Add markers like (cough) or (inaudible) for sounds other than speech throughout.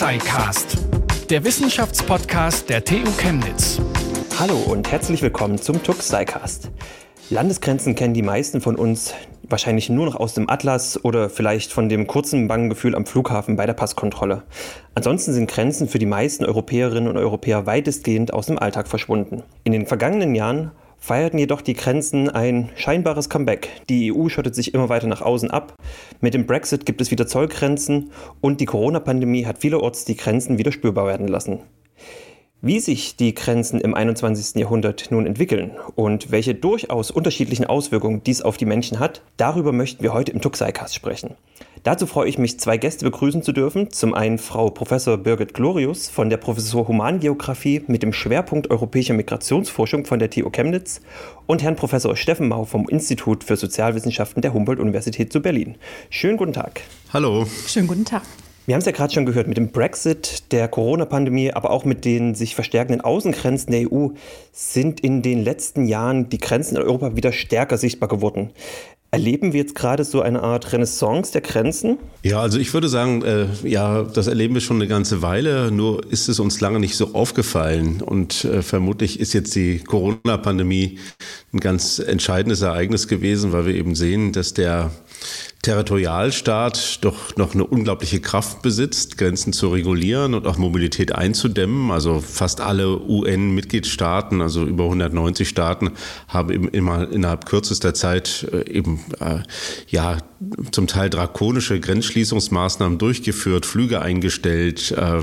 TUXIcast, der Wissenschaftspodcast der TU Chemnitz. Hallo und herzlich willkommen zum TUXIcast. Landesgrenzen kennen die meisten von uns wahrscheinlich nur noch aus dem Atlas oder vielleicht von dem kurzen bangen Gefühl am Flughafen bei der Passkontrolle. Ansonsten sind Grenzen für die meisten Europäerinnen und Europäer weitestgehend aus dem Alltag verschwunden. In den vergangenen Jahren feierten jedoch die Grenzen ein scheinbares Comeback. Die EU schottet sich immer weiter nach außen ab. Mit dem Brexit gibt es wieder Zollgrenzen und die Corona-Pandemie hat vielerorts die Grenzen wieder spürbar werden lassen. Wie sich die Grenzen im 21. Jahrhundert nun entwickeln und welche durchaus unterschiedlichen Auswirkungen dies auf die Menschen hat, darüber möchten wir heute im Tuxicast sprechen. Dazu freue ich mich, zwei Gäste begrüßen zu dürfen. Zum einen Frau Professor Birgit Glorius von der Professur Humangeografie mit dem Schwerpunkt Europäischer Migrationsforschung von der TU Chemnitz und Herrn Professor Steffen Mau vom Institut für Sozialwissenschaften der Humboldt-Universität zu Berlin. Schönen guten Tag. Hallo. Schönen guten Tag. Wir haben es ja gerade schon gehört, mit dem Brexit, der Corona-Pandemie, aber auch mit den sich verstärkenden Außengrenzen der EU sind in den letzten Jahren die Grenzen in Europa wieder stärker sichtbar geworden. Erleben wir jetzt gerade so eine Art Renaissance der Grenzen? Ja, also ich würde sagen, äh, ja, das erleben wir schon eine ganze Weile, nur ist es uns lange nicht so aufgefallen. Und äh, vermutlich ist jetzt die Corona-Pandemie ein ganz entscheidendes Ereignis gewesen, weil wir eben sehen, dass der Territorialstaat doch noch eine unglaubliche Kraft besitzt, Grenzen zu regulieren und auch Mobilität einzudämmen. Also fast alle UN-Mitgliedstaaten, also über 190 Staaten, haben eben immer innerhalb kürzester Zeit äh, eben äh, ja zum Teil drakonische Grenzschließungsmaßnahmen durchgeführt, Flüge eingestellt, äh,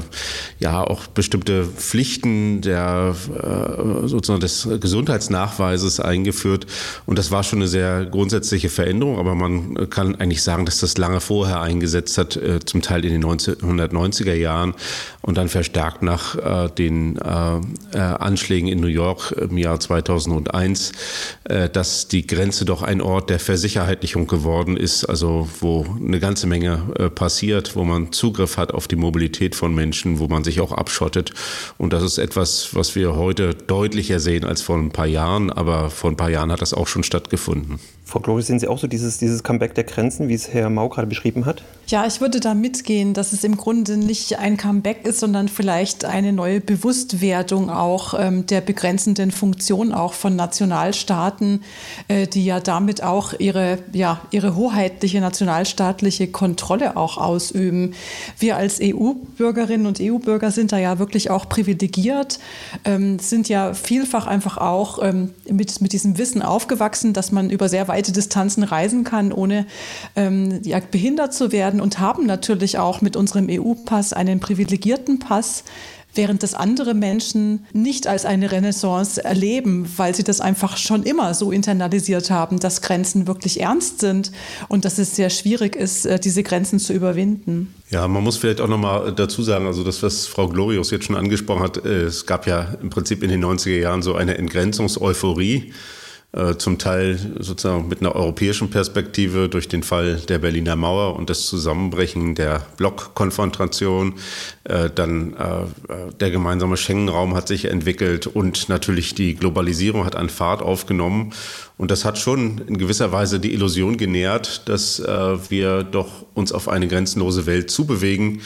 ja auch bestimmte Pflichten der äh, sozusagen des Gesundheitsnachweises eingeführt. Und das war schon eine sehr grundsätzliche Veränderung, aber man kann eigentlich sagen, dass das lange vorher eingesetzt hat, äh, zum Teil in den 1990er Jahren und dann verstärkt nach äh, den äh, äh, Anschlägen in New York im Jahr 2001, äh, dass die Grenze doch ein Ort der Versicherheitlichung geworden ist, also wo eine ganze Menge passiert, wo man Zugriff hat auf die Mobilität von Menschen, wo man sich auch abschottet. Und das ist etwas, was wir heute deutlicher sehen als vor ein paar Jahren, aber vor ein paar Jahren hat das auch schon stattgefunden. Frau Gloris, sehen Sie auch so dieses, dieses Comeback der Grenzen, wie es Herr Mau gerade beschrieben hat? Ja, ich würde da mitgehen, dass es im Grunde nicht ein Comeback ist, sondern vielleicht eine neue Bewusstwerdung auch ähm, der begrenzenden Funktion auch von Nationalstaaten, äh, die ja damit auch ihre, ja, ihre hoheitliche nationalstaatliche Kontrolle auch ausüben. Wir als EU-Bürgerinnen und EU-Bürger sind da ja wirklich auch privilegiert, ähm, sind ja vielfach einfach auch ähm, mit, mit diesem Wissen aufgewachsen, dass man über sehr weit weite Distanzen reisen kann, ohne ähm, ja, behindert zu werden und haben natürlich auch mit unserem EU-Pass einen privilegierten Pass während das andere Menschen nicht als eine Renaissance erleben, weil sie das einfach schon immer so internalisiert haben, dass Grenzen wirklich ernst sind und dass es sehr schwierig ist, äh, diese Grenzen zu überwinden. Ja, man muss vielleicht auch noch mal dazu sagen, also das, was Frau Glorius jetzt schon angesprochen hat, äh, es gab ja im Prinzip in den 90er Jahren so eine Entgrenzungseuphorie. Zum Teil sozusagen mit einer europäischen Perspektive durch den Fall der Berliner Mauer und das Zusammenbrechen der Blockkonfrontation. Äh, dann äh, der gemeinsame Schengen-Raum hat sich entwickelt und natürlich die Globalisierung hat an Fahrt aufgenommen. Und das hat schon in gewisser Weise die Illusion genährt, dass wir doch uns auf eine grenzenlose Welt zubewegen.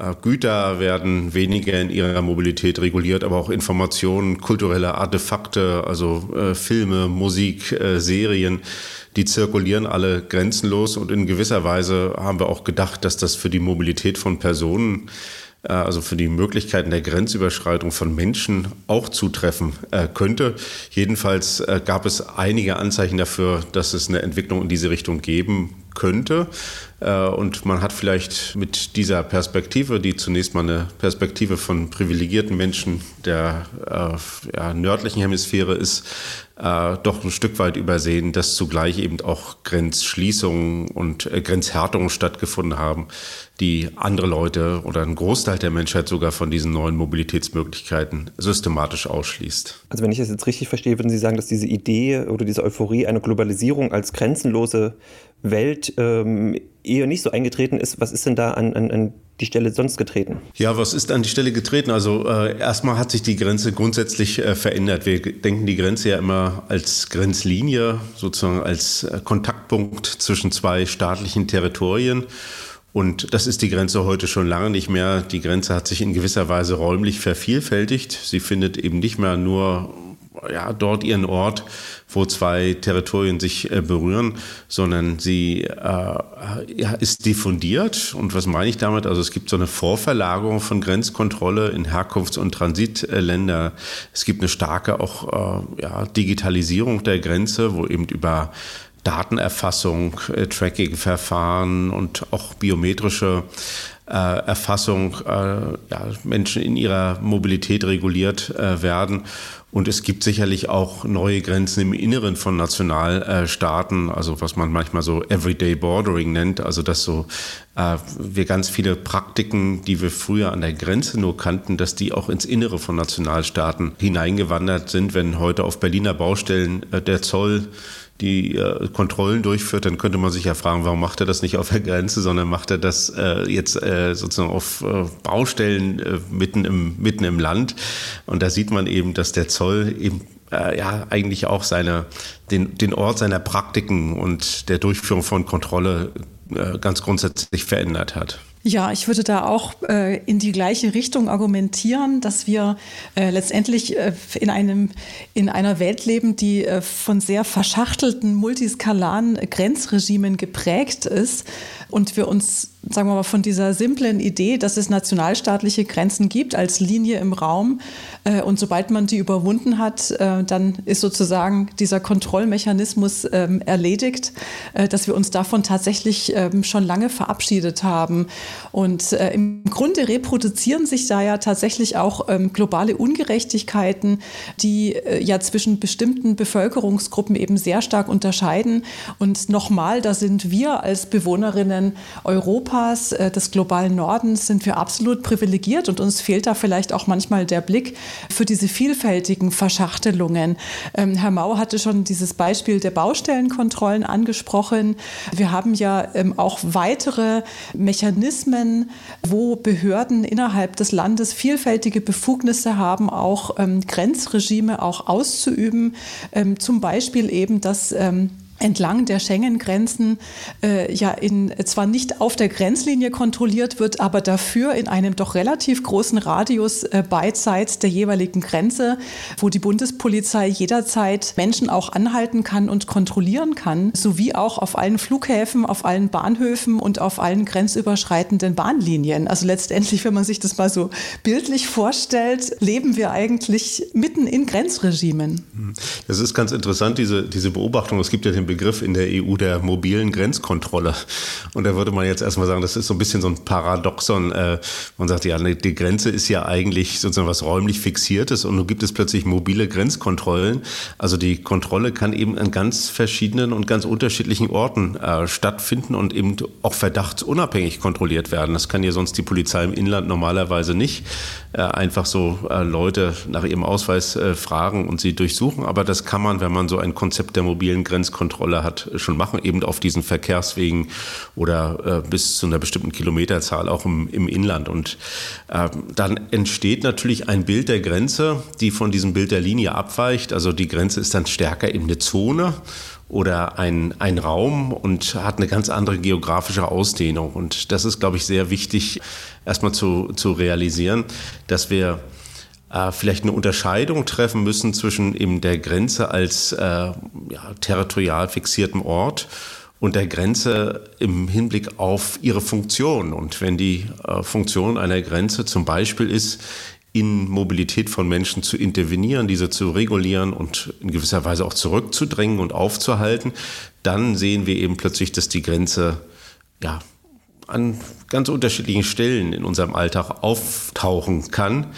Äh, Güter werden weniger in ihrer Mobilität reguliert, aber auch Informationen, kulturelle Artefakte, also äh, Filme, Musik, äh, Serien, die zirkulieren alle grenzenlos und in gewisser Weise haben wir auch gedacht, dass das für die Mobilität von Personen äh, also für die Möglichkeiten der Grenzüberschreitung von Menschen auch zutreffen äh, könnte. Jedenfalls äh, gab es einige Anzeichen dafür, dass es eine Entwicklung in diese Richtung geben könnte. Und man hat vielleicht mit dieser Perspektive, die zunächst mal eine Perspektive von privilegierten Menschen der äh, ja, nördlichen Hemisphäre ist, äh, doch ein Stück weit übersehen, dass zugleich eben auch Grenzschließungen und äh, Grenzhärtungen stattgefunden haben, die andere Leute oder ein Großteil der Menschheit sogar von diesen neuen Mobilitätsmöglichkeiten systematisch ausschließt. Also wenn ich das jetzt richtig verstehe, würden Sie sagen, dass diese Idee oder diese Euphorie einer Globalisierung als grenzenlose Welt ähm, eher nicht so eingetreten ist. Was ist denn da an, an, an die Stelle sonst getreten? Ja, was ist an die Stelle getreten? Also äh, erstmal hat sich die Grenze grundsätzlich äh, verändert. Wir denken die Grenze ja immer als Grenzlinie, sozusagen als äh, Kontaktpunkt zwischen zwei staatlichen Territorien. Und das ist die Grenze heute schon lange nicht mehr. Die Grenze hat sich in gewisser Weise räumlich vervielfältigt. Sie findet eben nicht mehr nur ja, dort ihren Ort, wo zwei Territorien sich äh, berühren, sondern sie äh, ja, ist diffundiert. Und was meine ich damit? Also es gibt so eine Vorverlagerung von Grenzkontrolle in Herkunfts- und Transitländer. Es gibt eine starke auch äh, ja, Digitalisierung der Grenze, wo eben über Datenerfassung, äh, Tracking-Verfahren und auch biometrische äh, Erfassung äh, ja, Menschen in ihrer Mobilität reguliert äh, werden. Und es gibt sicherlich auch neue Grenzen im Inneren von Nationalstaaten, also was man manchmal so Everyday Bordering nennt, also dass so äh, wir ganz viele Praktiken, die wir früher an der Grenze nur kannten, dass die auch ins Innere von Nationalstaaten hineingewandert sind. Wenn heute auf Berliner Baustellen äh, der Zoll die äh, Kontrollen durchführt, dann könnte man sich ja fragen, warum macht er das nicht auf der Grenze, sondern macht er das äh, jetzt äh, sozusagen auf äh, Baustellen äh, mitten, im, mitten im Land. Und da sieht man eben, dass der Zoll eben äh, ja eigentlich auch seine, den, den Ort seiner Praktiken und der Durchführung von Kontrolle äh, ganz grundsätzlich verändert hat. Ja, ich würde da auch äh, in die gleiche Richtung argumentieren, dass wir äh, letztendlich äh, in, einem, in einer Welt leben, die äh, von sehr verschachtelten, multiskalaren Grenzregimen geprägt ist und wir uns, sagen wir mal, von dieser simplen Idee, dass es nationalstaatliche Grenzen gibt als Linie im Raum äh, und sobald man die überwunden hat, äh, dann ist sozusagen dieser Kontrollmechanismus ähm, erledigt, dass wir uns davon tatsächlich ähm, schon lange verabschiedet haben. Und äh, im Grunde reproduzieren sich da ja tatsächlich auch ähm, globale Ungerechtigkeiten, die äh, ja zwischen bestimmten Bevölkerungsgruppen eben sehr stark unterscheiden. Und nochmal, da sind wir als Bewohnerinnen Europas, äh, des globalen Nordens, sind wir absolut privilegiert und uns fehlt da vielleicht auch manchmal der Blick für diese vielfältigen Verschachtelungen. Ähm, Herr Mau hatte schon dieses Beispiel der Baustellenkontrollen angesprochen. Wir haben ja ähm, auch weitere Mechanismen, wo Behörden innerhalb des Landes vielfältige Befugnisse haben, auch ähm, Grenzregime auch auszuüben. Zum Beispiel eben, dass entlang der Schengen-Grenzen äh, ja in, zwar nicht auf der Grenzlinie kontrolliert wird, aber dafür in einem doch relativ großen Radius äh, beidseits der jeweiligen Grenze, wo die Bundespolizei jederzeit Menschen auch anhalten kann und kontrollieren kann, sowie auch auf allen Flughäfen, auf allen Bahnhöfen und auf allen grenzüberschreitenden Bahnlinien. Also letztendlich, wenn man sich das mal so bildlich vorstellt, leben wir eigentlich mitten in Grenzregimen. Das ist ganz interessant, diese, diese Beobachtung. Es gibt ja den Begriff in der EU der mobilen Grenzkontrolle. Und da würde man jetzt erstmal sagen, das ist so ein bisschen so ein Paradoxon. Äh, man sagt, ja, die Grenze ist ja eigentlich sozusagen was räumlich Fixiertes und nun gibt es plötzlich mobile Grenzkontrollen. Also die Kontrolle kann eben an ganz verschiedenen und ganz unterschiedlichen Orten äh, stattfinden und eben auch verdachtsunabhängig kontrolliert werden. Das kann ja sonst die Polizei im Inland normalerweise nicht äh, einfach so Leute nach ihrem Ausweis fragen und sie durchsuchen. Aber das kann man, wenn man so ein Konzept der mobilen Grenzkontrolle Kontrolle hat, schon machen, eben auf diesen Verkehrswegen oder äh, bis zu einer bestimmten Kilometerzahl auch im, im Inland. Und äh, dann entsteht natürlich ein Bild der Grenze, die von diesem Bild der Linie abweicht. Also die Grenze ist dann stärker eben eine Zone oder ein, ein Raum und hat eine ganz andere geografische Ausdehnung. Und das ist, glaube ich, sehr wichtig, erstmal zu, zu realisieren, dass wir äh, vielleicht eine Unterscheidung treffen müssen zwischen eben der Grenze als äh, ja, territorial fixierten Ort und der Grenze im Hinblick auf ihre Funktion. Und wenn die äh, Funktion einer Grenze zum Beispiel ist, in Mobilität von Menschen zu intervenieren, diese zu regulieren und in gewisser Weise auch zurückzudrängen und aufzuhalten, dann sehen wir eben plötzlich, dass die Grenze ja, an ganz unterschiedlichen Stellen in unserem Alltag auftauchen kann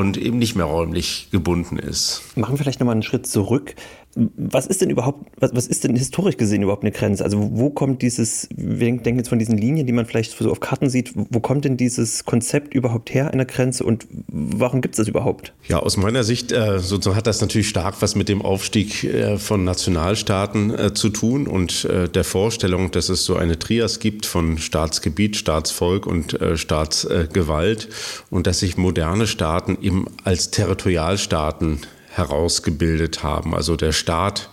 und eben nicht mehr räumlich gebunden ist. Machen wir vielleicht nochmal einen Schritt zurück. Was ist denn überhaupt, was, was ist denn historisch gesehen überhaupt eine Grenze? Also wo kommt dieses, wir denken jetzt von diesen Linien, die man vielleicht so auf Karten sieht, wo kommt denn dieses Konzept überhaupt her einer Grenze und warum gibt es das überhaupt? Ja, aus meiner Sicht äh, sozusagen hat das natürlich stark was mit dem Aufstieg äh, von Nationalstaaten äh, zu tun und äh, der Vorstellung, dass es so eine Trias gibt von Staatsgebiet, Staatsvolk und äh, Staatsgewalt und dass sich moderne Staaten eben als Territorialstaaten herausgebildet haben. Also der Staat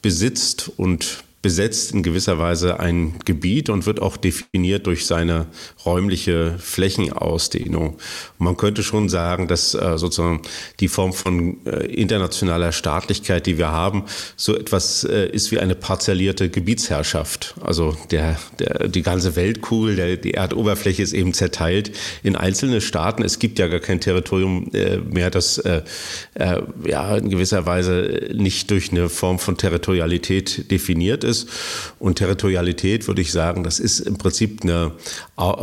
besitzt und besetzt in gewisser Weise ein Gebiet und wird auch definiert durch seine räumliche Flächenausdehnung. Man könnte schon sagen, dass äh, sozusagen die Form von äh, internationaler Staatlichkeit, die wir haben, so etwas äh, ist wie eine parzellierte Gebietsherrschaft. Also der, der, die ganze Weltkugel, der, die Erdoberfläche ist eben zerteilt in einzelne Staaten. Es gibt ja gar kein Territorium äh, mehr, das äh, äh, ja in gewisser Weise nicht durch eine Form von Territorialität definiert ist ist. Und Territorialität würde ich sagen, das ist im Prinzip eine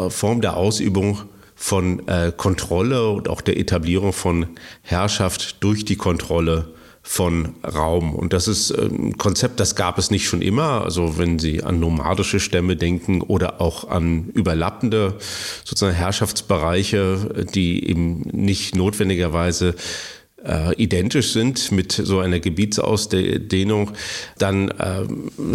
Form der Ausübung von äh, Kontrolle und auch der Etablierung von Herrschaft durch die Kontrolle von Raum. Und das ist äh, ein Konzept, das gab es nicht schon immer. Also wenn Sie an nomadische Stämme denken oder auch an überlappende sozusagen Herrschaftsbereiche, die eben nicht notwendigerweise äh, identisch sind mit so einer Gebietsausdehnung, dann äh,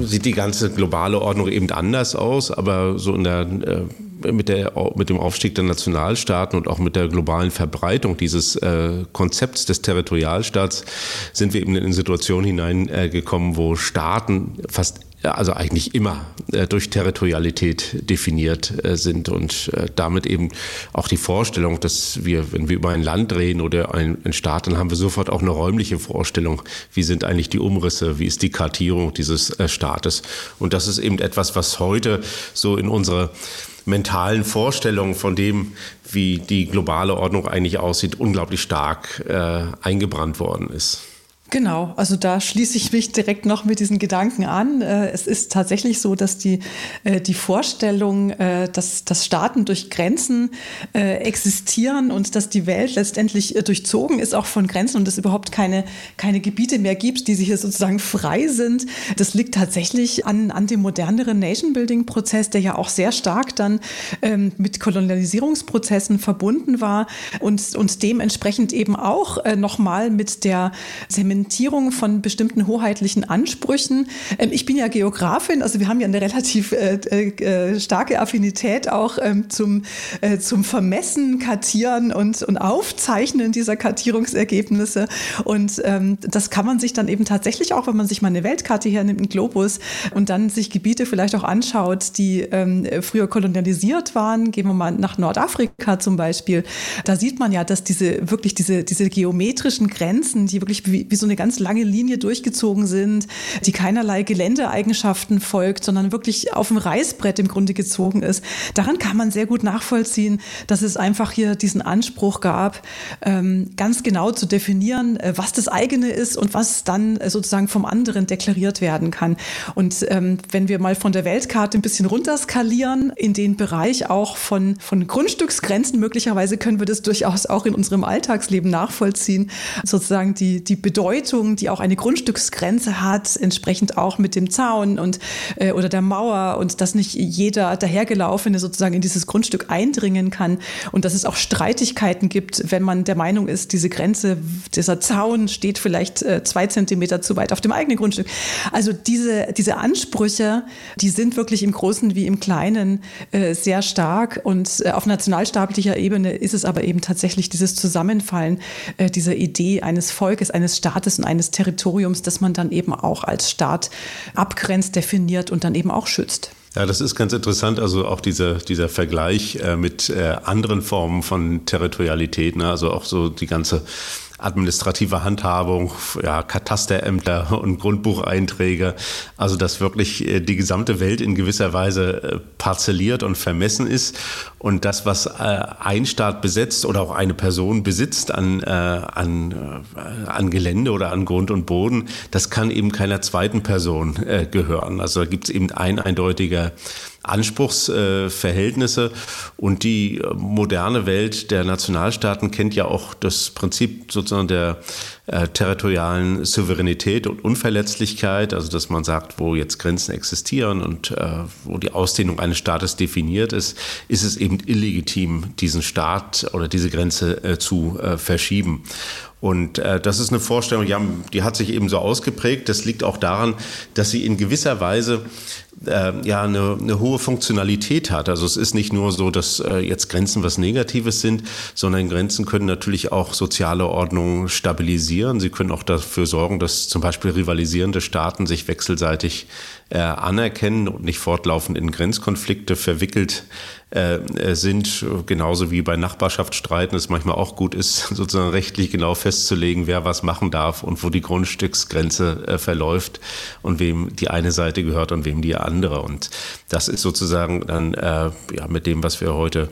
sieht die ganze globale Ordnung eben anders aus. Aber so in der, äh, mit, der, mit dem Aufstieg der Nationalstaaten und auch mit der globalen Verbreitung dieses äh, Konzepts des Territorialstaats sind wir eben in eine Situation hineingekommen, wo Staaten fast also eigentlich immer äh, durch Territorialität definiert äh, sind und äh, damit eben auch die Vorstellung, dass wir, wenn wir über ein Land reden oder einen Staat, dann haben wir sofort auch eine räumliche Vorstellung. Wie sind eigentlich die Umrisse? Wie ist die Kartierung dieses Staates? Und das ist eben etwas, was heute so in unsere mentalen Vorstellungen von dem, wie die globale Ordnung eigentlich aussieht, unglaublich stark äh, eingebrannt worden ist. Genau, also da schließe ich mich direkt noch mit diesen Gedanken an. Äh, es ist tatsächlich so, dass die, äh, die Vorstellung, äh, dass, dass Staaten durch Grenzen existieren und dass die Welt letztendlich durchzogen ist auch von Grenzen und es überhaupt keine, keine Gebiete mehr gibt, die sich hier sozusagen frei sind, das liegt tatsächlich an, an dem moderneren Nation-Building-Prozess, der ja auch sehr stark dann ähm, mit Kolonialisierungsprozessen verbunden war und, und dementsprechend eben auch nochmal mit der Zementierung Implementierung von bestimmten hoheitlichen Ansprüchen. Ähm, ich bin ja Geografin, also wir haben ja eine relativ äh, äh, starke Affinität auch ähm, zum, äh, zum Vermessen, Kartieren und, und Aufzeichnen dieser Kartierungsergebnisse. Und ähm, das kann man sich dann eben tatsächlich auch, wenn man sich mal eine Weltkarte hernimmt, einen Globus und dann sich Gebiete vielleicht auch anschaut, die ähm, früher kolonialisiert waren. Gehen wir mal nach Nordafrika zum Beispiel. Da sieht man ja, dass diese wirklich diese, diese geometrischen Grenzen, die wirklich wie, wie so so eine ganz lange Linie durchgezogen sind, die keinerlei Geländeeigenschaften folgt, sondern wirklich auf dem Reißbrett im Grunde gezogen ist. Daran kann man sehr gut nachvollziehen, dass es einfach hier diesen Anspruch gab, ähm, ganz genau zu definieren, äh, was das eigene ist und was dann äh, sozusagen vom anderen deklariert werden kann. Und ähm, wenn wir mal von der Weltkarte ein bisschen runterskalieren, in den Bereich auch von, von Grundstücksgrenzen, möglicherweise können wir das durchaus auch in unserem Alltagsleben nachvollziehen, sozusagen die, die Bedeutung Bedeutung, die auch eine Grundstücksgrenze hat, entsprechend auch mit dem Zaun und äh, oder der Mauer und dass nicht jeder dahergelaufene sozusagen in dieses Grundstück eindringen kann und dass es auch Streitigkeiten gibt, wenn man der Meinung ist, diese Grenze, dieser Zaun steht vielleicht äh, zwei Zentimeter zu weit auf dem eigenen Grundstück. Also diese, diese Ansprüche, die sind wirklich im Großen wie im Kleinen äh, sehr stark und äh, auf nationalstaatlicher Ebene ist es aber eben tatsächlich dieses Zusammenfallen äh, dieser Idee eines Volkes, eines Staates, Staates und eines Territoriums, das man dann eben auch als Staat abgrenzt, definiert und dann eben auch schützt. Ja, das ist ganz interessant. Also auch dieser, dieser Vergleich äh, mit äh, anderen Formen von Territorialität, ne? also auch so die ganze administrative Handhabung, ja, Katasterämter und Grundbucheinträge. Also dass wirklich äh, die gesamte Welt in gewisser Weise äh, parzelliert und vermessen ist. Und das, was äh, ein Staat besetzt oder auch eine Person besitzt an, an, an Gelände oder an Grund und Boden, das kann eben keiner zweiten Person gehören. Also da gibt es eben ein eindeutiger Anspruchsverhältnisse. Und die äh, moderne Welt der Nationalstaaten kennt ja auch das Prinzip sozusagen der äh, territorialen Souveränität und Unverletzlichkeit, also dass man sagt, wo jetzt Grenzen existieren und äh, wo die Ausdehnung eines Staates definiert ist, ist es eben illegitim, diesen Staat oder diese Grenze zu verschieben. Und äh, das ist eine Vorstellung, die, haben, die hat sich eben so ausgeprägt. Das liegt auch daran, dass sie in gewisser Weise äh, ja eine, eine hohe Funktionalität hat. Also es ist nicht nur so, dass äh, jetzt Grenzen was Negatives sind, sondern Grenzen können natürlich auch soziale Ordnung stabilisieren. Sie können auch dafür sorgen, dass zum Beispiel rivalisierende Staaten sich wechselseitig äh, anerkennen und nicht fortlaufend in Grenzkonflikte verwickelt äh, äh sind, genauso wie bei Nachbarschaftsstreiten es manchmal auch gut ist, (laughs) sozusagen rechtlich genau festzulegen, wer was machen darf und wo die Grundstücksgrenze äh, verläuft und wem die eine Seite gehört und wem die andere. Und das ist sozusagen dann äh, ja, mit dem, was wir heute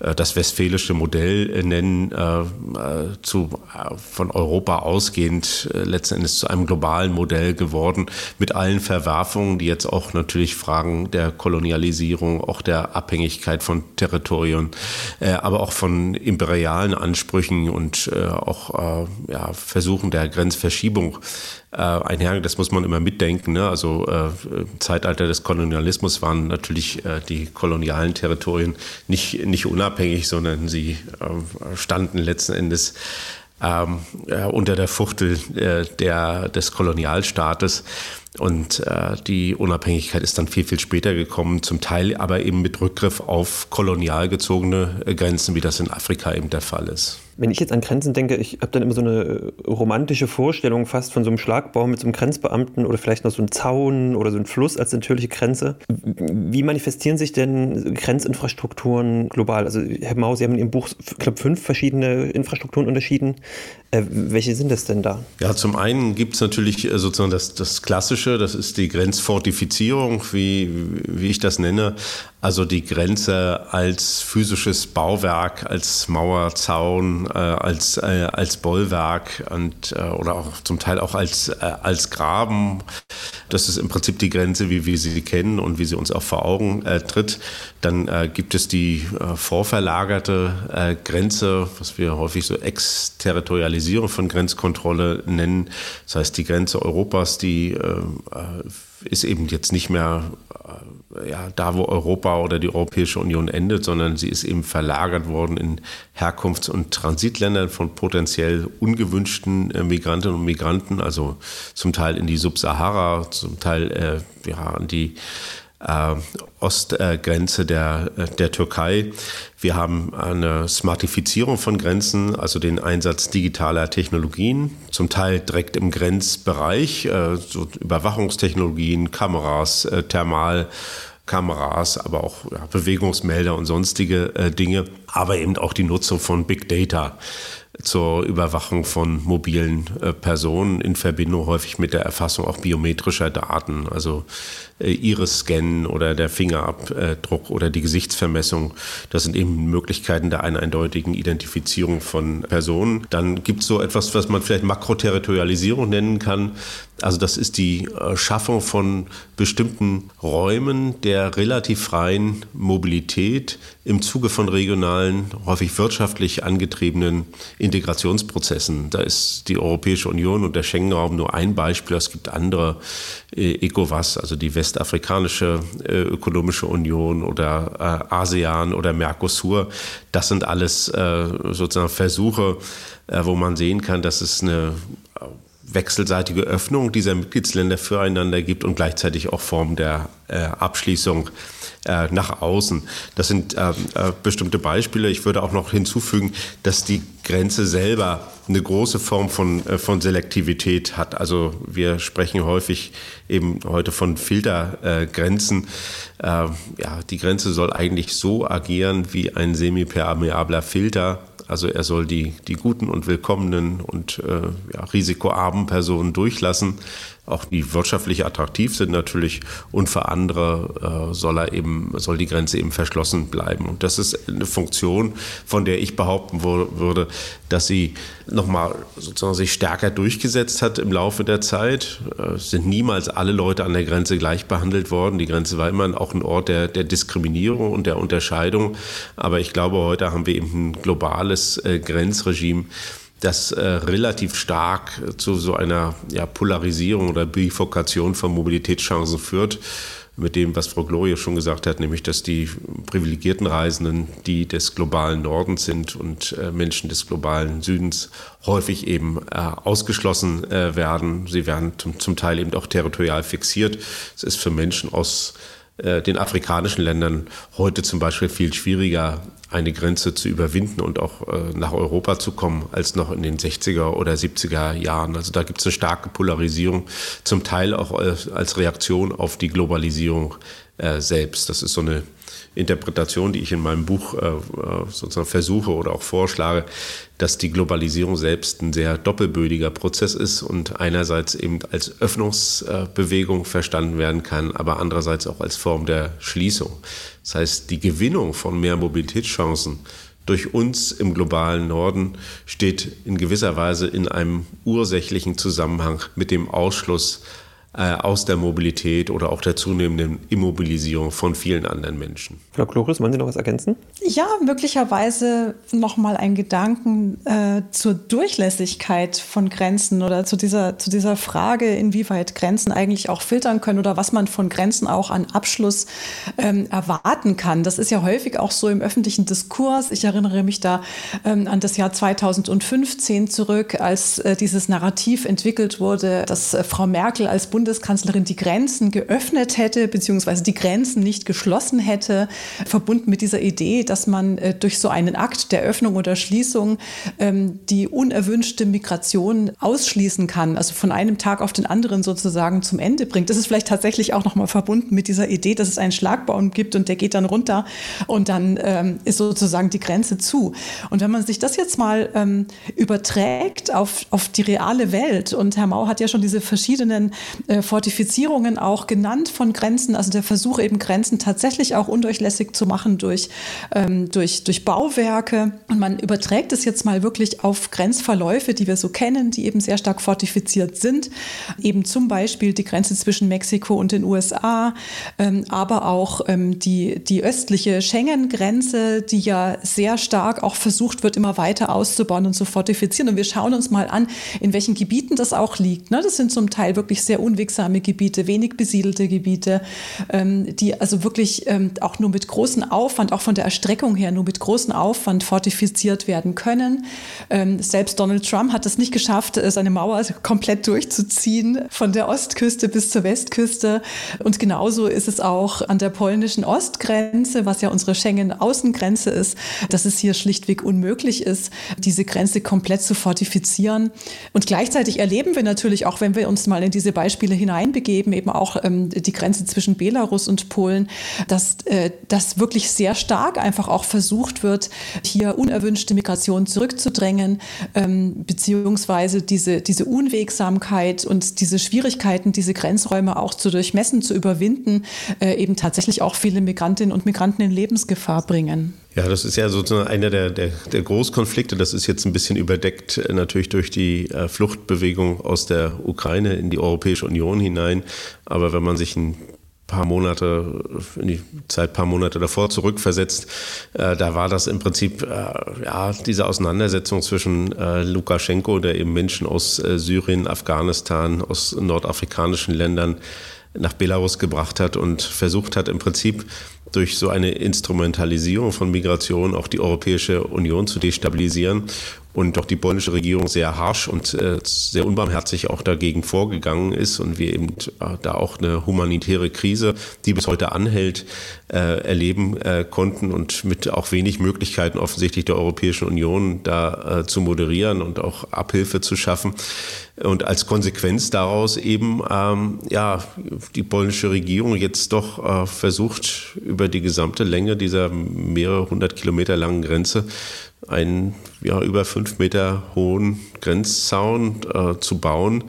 äh, das westfälische Modell äh, nennen, äh, zu, von Europa ausgehend letzten Endes zu einem globalen Modell geworden, mit allen Verwerfungen, die jetzt auch natürlich Fragen der Kolonialisierung, auch der Abhängigkeit von Territorien, aber auch von imperialen Ansprüchen und auch ja, Versuchen der Grenzverschiebung äh, einher. Das muss man immer mitdenken. Ne? Also äh, im Zeitalter des Kolonialismus waren natürlich äh, die kolonialen Territorien nicht, nicht unabhängig, sondern sie äh, standen letzten Endes ähm, äh, unter der Fuchtel äh, der, des Kolonialstaates. Und äh, die Unabhängigkeit ist dann viel, viel später gekommen, zum Teil aber eben mit Rückgriff auf kolonial gezogene Grenzen, wie das in Afrika eben der Fall ist. Wenn ich jetzt an Grenzen denke, ich habe dann immer so eine äh, romantische Vorstellung fast von so einem Schlagbaum mit so einem Grenzbeamten oder vielleicht noch so einem Zaun oder so einem Fluss als natürliche Grenze. Wie manifestieren sich denn Grenzinfrastrukturen global? Also Herr Maus, Sie haben in Ihrem Buch, ich glaube, fünf verschiedene Infrastrukturen unterschieden. Äh, welche sind das denn da? Ja, zum einen gibt es natürlich äh, sozusagen das, das Klassische, das ist die Grenzfortifizierung, wie, wie ich das nenne. Also die Grenze als physisches Bauwerk, als Mauer, Zaun, äh, als, äh, als Bollwerk und, äh, oder auch zum Teil auch als, äh, als Graben. Das ist im Prinzip die Grenze, wie wir sie kennen und wie sie uns auch vor Augen äh, tritt. Dann äh, gibt es die vorverlagerte Grenze, was wir häufig so Exterritorialisierung von Grenzkontrolle nennen. Das heißt, die Grenze Europas, die ist eben jetzt nicht mehr ja, da, wo Europa oder die Europäische Union endet, sondern sie ist eben verlagert worden in Herkunfts- und Transitländern von potenziell ungewünschten äh, Migrantinnen und Migranten, also zum Teil in die Subsahara, zum Teil äh, ja, an die äh, Ostgrenze der, äh, der Türkei. Wir haben eine Smartifizierung von Grenzen, also den Einsatz digitaler Technologien, zum Teil direkt im Grenzbereich, äh, so Überwachungstechnologien, Kameras, äh, Thermalkameras, aber auch ja, Bewegungsmelder und sonstige äh, Dinge, aber eben auch die Nutzung von Big Data zur Überwachung von mobilen äh, Personen in Verbindung häufig mit der Erfassung auch biometrischer Daten, also äh, Iris-Scan oder der Fingerabdruck oder die Gesichtsvermessung. Das sind eben Möglichkeiten der eindeutigen Identifizierung von Personen. Dann gibt es so etwas, was man vielleicht Makroterritorialisierung nennen kann. Also das ist die äh, Schaffung von bestimmten Räumen der relativ freien Mobilität im Zuge von regionalen, häufig wirtschaftlich angetriebenen Integrationsprozessen. Da ist die Europäische Union und der Schengen-Raum nur ein Beispiel. Es gibt andere, äh, ECOWAS, also die Westafrikanische äh, Ökonomische Union oder ASEAN oder Mercosur. Das sind alles sozusagen Versuche, wo man sehen kann, dass es eine wechselseitige Öffnung dieser Mitgliedsländer füreinander gibt und gleichzeitig auch Formen der äh, Abschließung äh, nach außen. Das sind äh, äh, bestimmte Beispiele. Ich würde auch noch hinzufügen, dass die Grenze selber eine große Form von, äh, von Selektivität hat. Also wir sprechen häufig eben heute von Filtergrenzen. Äh, ja, die Grenze soll eigentlich so agieren wie ein semipermeabler Filter also er soll die, die guten und willkommenen und äh, ja, risikoarmen Personen durchlassen, auch die wirtschaftlich attraktiv sind natürlich und für andere äh, soll er eben soll die Grenze eben verschlossen bleiben und das ist eine Funktion, von der ich behaupten würde, dass sie nochmal sozusagen sich stärker durchgesetzt hat im Laufe der Zeit. Äh, es sind niemals alle Leute an der Grenze gleich behandelt worden. Die Grenze war immer auch ein Ort der, der Diskriminierung und der Unterscheidung. Aber ich glaube, heute haben wir eben ein globales äh, Grenzregime, das äh, relativ stark zu so einer ja, Polarisierung oder Bifurkation von Mobilitätschancen führt mit dem, was Frau Gloria schon gesagt hat, nämlich dass die privilegierten Reisenden, die des globalen Nordens sind und äh, Menschen des globalen Südens häufig eben äh, ausgeschlossen äh, werden. Sie werden zum, zum Teil eben auch territorial fixiert. Es ist für Menschen aus äh, den afrikanischen Ländern heute zum Beispiel viel schwieriger, eine Grenze zu überwinden und auch äh, nach Europa zu kommen, als noch in den 60er oder 70er Jahren. Also da gibt es eine starke Polarisierung, zum Teil auch als Reaktion auf die Globalisierung äh, selbst. Das ist so eine Interpretation, die ich in meinem Buch äh, sozusagen versuche oder auch vorschlage, dass die Globalisierung selbst ein sehr doppelbödiger Prozess ist und einerseits eben als Öffnungsbewegung verstanden werden kann, aber andererseits auch als Form der Schließung. Das heißt, die Gewinnung von mehr Mobilitätschancen durch uns im globalen Norden steht in gewisser Weise in einem ursächlichen Zusammenhang mit dem Ausschluss äh, aus der Mobilität oder auch der zunehmenden Immobilisierung von vielen anderen Menschen. Frau Chloris, wollen Sie noch was ergänzen? Ja, möglicherweise nochmal ein Gedanken äh, zur Durchlässigkeit von Grenzen oder zu dieser, zu dieser Frage, inwieweit Grenzen eigentlich auch filtern können oder was man von Grenzen auch an Abschluss ähm, erwarten kann. Das ist ja häufig auch so im öffentlichen Diskurs. Ich erinnere mich da ähm, an das Jahr 2015 zurück, als äh, dieses Narrativ entwickelt wurde, dass äh, Frau Merkel als Bundeskanzlerin Bundeskanzlerin die Grenzen geöffnet hätte, beziehungsweise die Grenzen nicht geschlossen hätte, verbunden mit dieser Idee, dass man äh, durch so einen Akt der Öffnung oder Schließung ähm, die unerwünschte Migration ausschließen kann, also von einem Tag auf den anderen sozusagen zum Ende bringt. Das ist vielleicht tatsächlich auch nochmal verbunden mit dieser Idee, dass es einen Schlagbaum gibt und der geht dann runter und dann ähm, ist sozusagen die Grenze zu. Und wenn man sich das jetzt mal ähm, überträgt auf, auf die reale Welt, und Herr Mau hat ja schon diese verschiedenen äh, Fortifizierungen auch genannt von Grenzen, also der Versuch eben Grenzen tatsächlich auch undurchlässig zu machen durch, ähm, durch, durch Bauwerke. Und man überträgt es jetzt mal wirklich auf Grenzverläufe, die wir so kennen, die eben sehr stark fortifiziert sind. Eben zum Beispiel die Grenze zwischen Mexiko und den USA, ähm, aber auch ähm, die, die östliche Schengen-Grenze, die ja sehr stark auch versucht wird, immer weiter auszubauen und zu fortifizieren. Und wir schauen uns mal an, in welchen Gebieten das auch liegt. Ne? Das sind zum Teil wirklich sehr unwegige unwegsame Gebiete, wenig besiedelte Gebiete, ähm, die also wirklich ähm, auch nur mit großem Aufwand, auch von der Erstreckung her, nur mit großem Aufwand fortifiziert werden können. Ähm, selbst Donald Trump hat es nicht geschafft, äh, seine Mauer komplett durchzuziehen, von der Ostküste bis zur Westküste. Und genauso ist es auch an der polnischen Ostgrenze, was ja unsere Schengen-Außengrenze ist, dass es hier schlichtweg unmöglich ist, diese Grenze komplett zu fortifizieren. Und gleichzeitig erleben wir natürlich auch, wenn wir uns mal in diese Beispiele Beispiele hineinbegeben, eben auch ähm, die Grenze zwischen Belarus und Polen, dass äh, das wirklich sehr stark einfach auch versucht wird, hier unerwünschte Migration zurückzudrängen, ähm, beziehungsweise diese, diese Unwegsamkeit und diese Schwierigkeiten, diese Grenzräume auch zu durchmessen, zu überwinden, äh, eben tatsächlich auch viele Migrantinnen und Migranten in Lebensgefahr bringen. Ja, das ist ja sozusagen einer der, der, der, Großkonflikte. Das ist jetzt ein bisschen überdeckt äh, natürlich durch die äh, Fluchtbewegung aus der Ukraine in die Europäische Union hinein. Aber wenn man sich ein paar Monate, in die Zeit paar Monate davor zurückversetzt, äh, da war das im Prinzip äh, ja, diese Auseinandersetzung zwischen äh, Lukaschenko, der eben Menschen aus äh, Syrien, Afghanistan, aus nordafrikanischen Ländern nach Belarus gebracht hat und versucht hat, im Prinzip durch so eine Instrumentalisierung von Migration auch die Europäische Union zu destabilisieren und doch die polnische Regierung sehr harsch und äh, sehr unbarmherzig auch dagegen vorgegangen ist und wir eben äh, da auch eine humanitäre Krise, die bis heute anhält, äh, erleben konnten und mit auch wenig Möglichkeiten offensichtlich der Europäischen Union da zu moderieren und auch Abhilfe zu schaffen. Und als Konsequenz daraus eben ähm, ja die polnische Regierung jetzt doch versucht über die gesamte Länge dieser mehrere hundert Kilometer langen Grenze einen ja, über fünf Meter hohen Grenzzaun äh, zu bauen,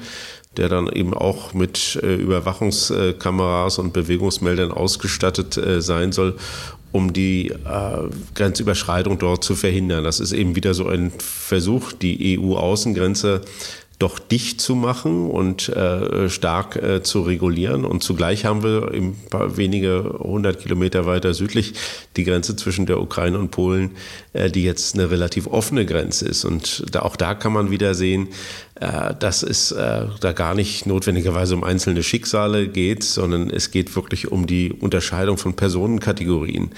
der dann eben auch mit äh, Überwachungskameras und Bewegungsmeldern ausgestattet äh, sein soll, um die äh, Grenzüberschreitung dort zu verhindern. Das ist eben wieder so ein Versuch, die EU-Außengrenze doch dicht zu machen und äh, stark äh, zu regulieren. Und zugleich haben wir ein paar wenige hundert Kilometer weiter südlich die Grenze zwischen der Ukraine und Polen, äh, die jetzt eine relativ offene Grenze ist. Und da, auch da kann man wieder sehen, dass es äh, da gar nicht notwendigerweise um einzelne Schicksale geht, sondern es geht wirklich um die Unterscheidung von Personenkategorien.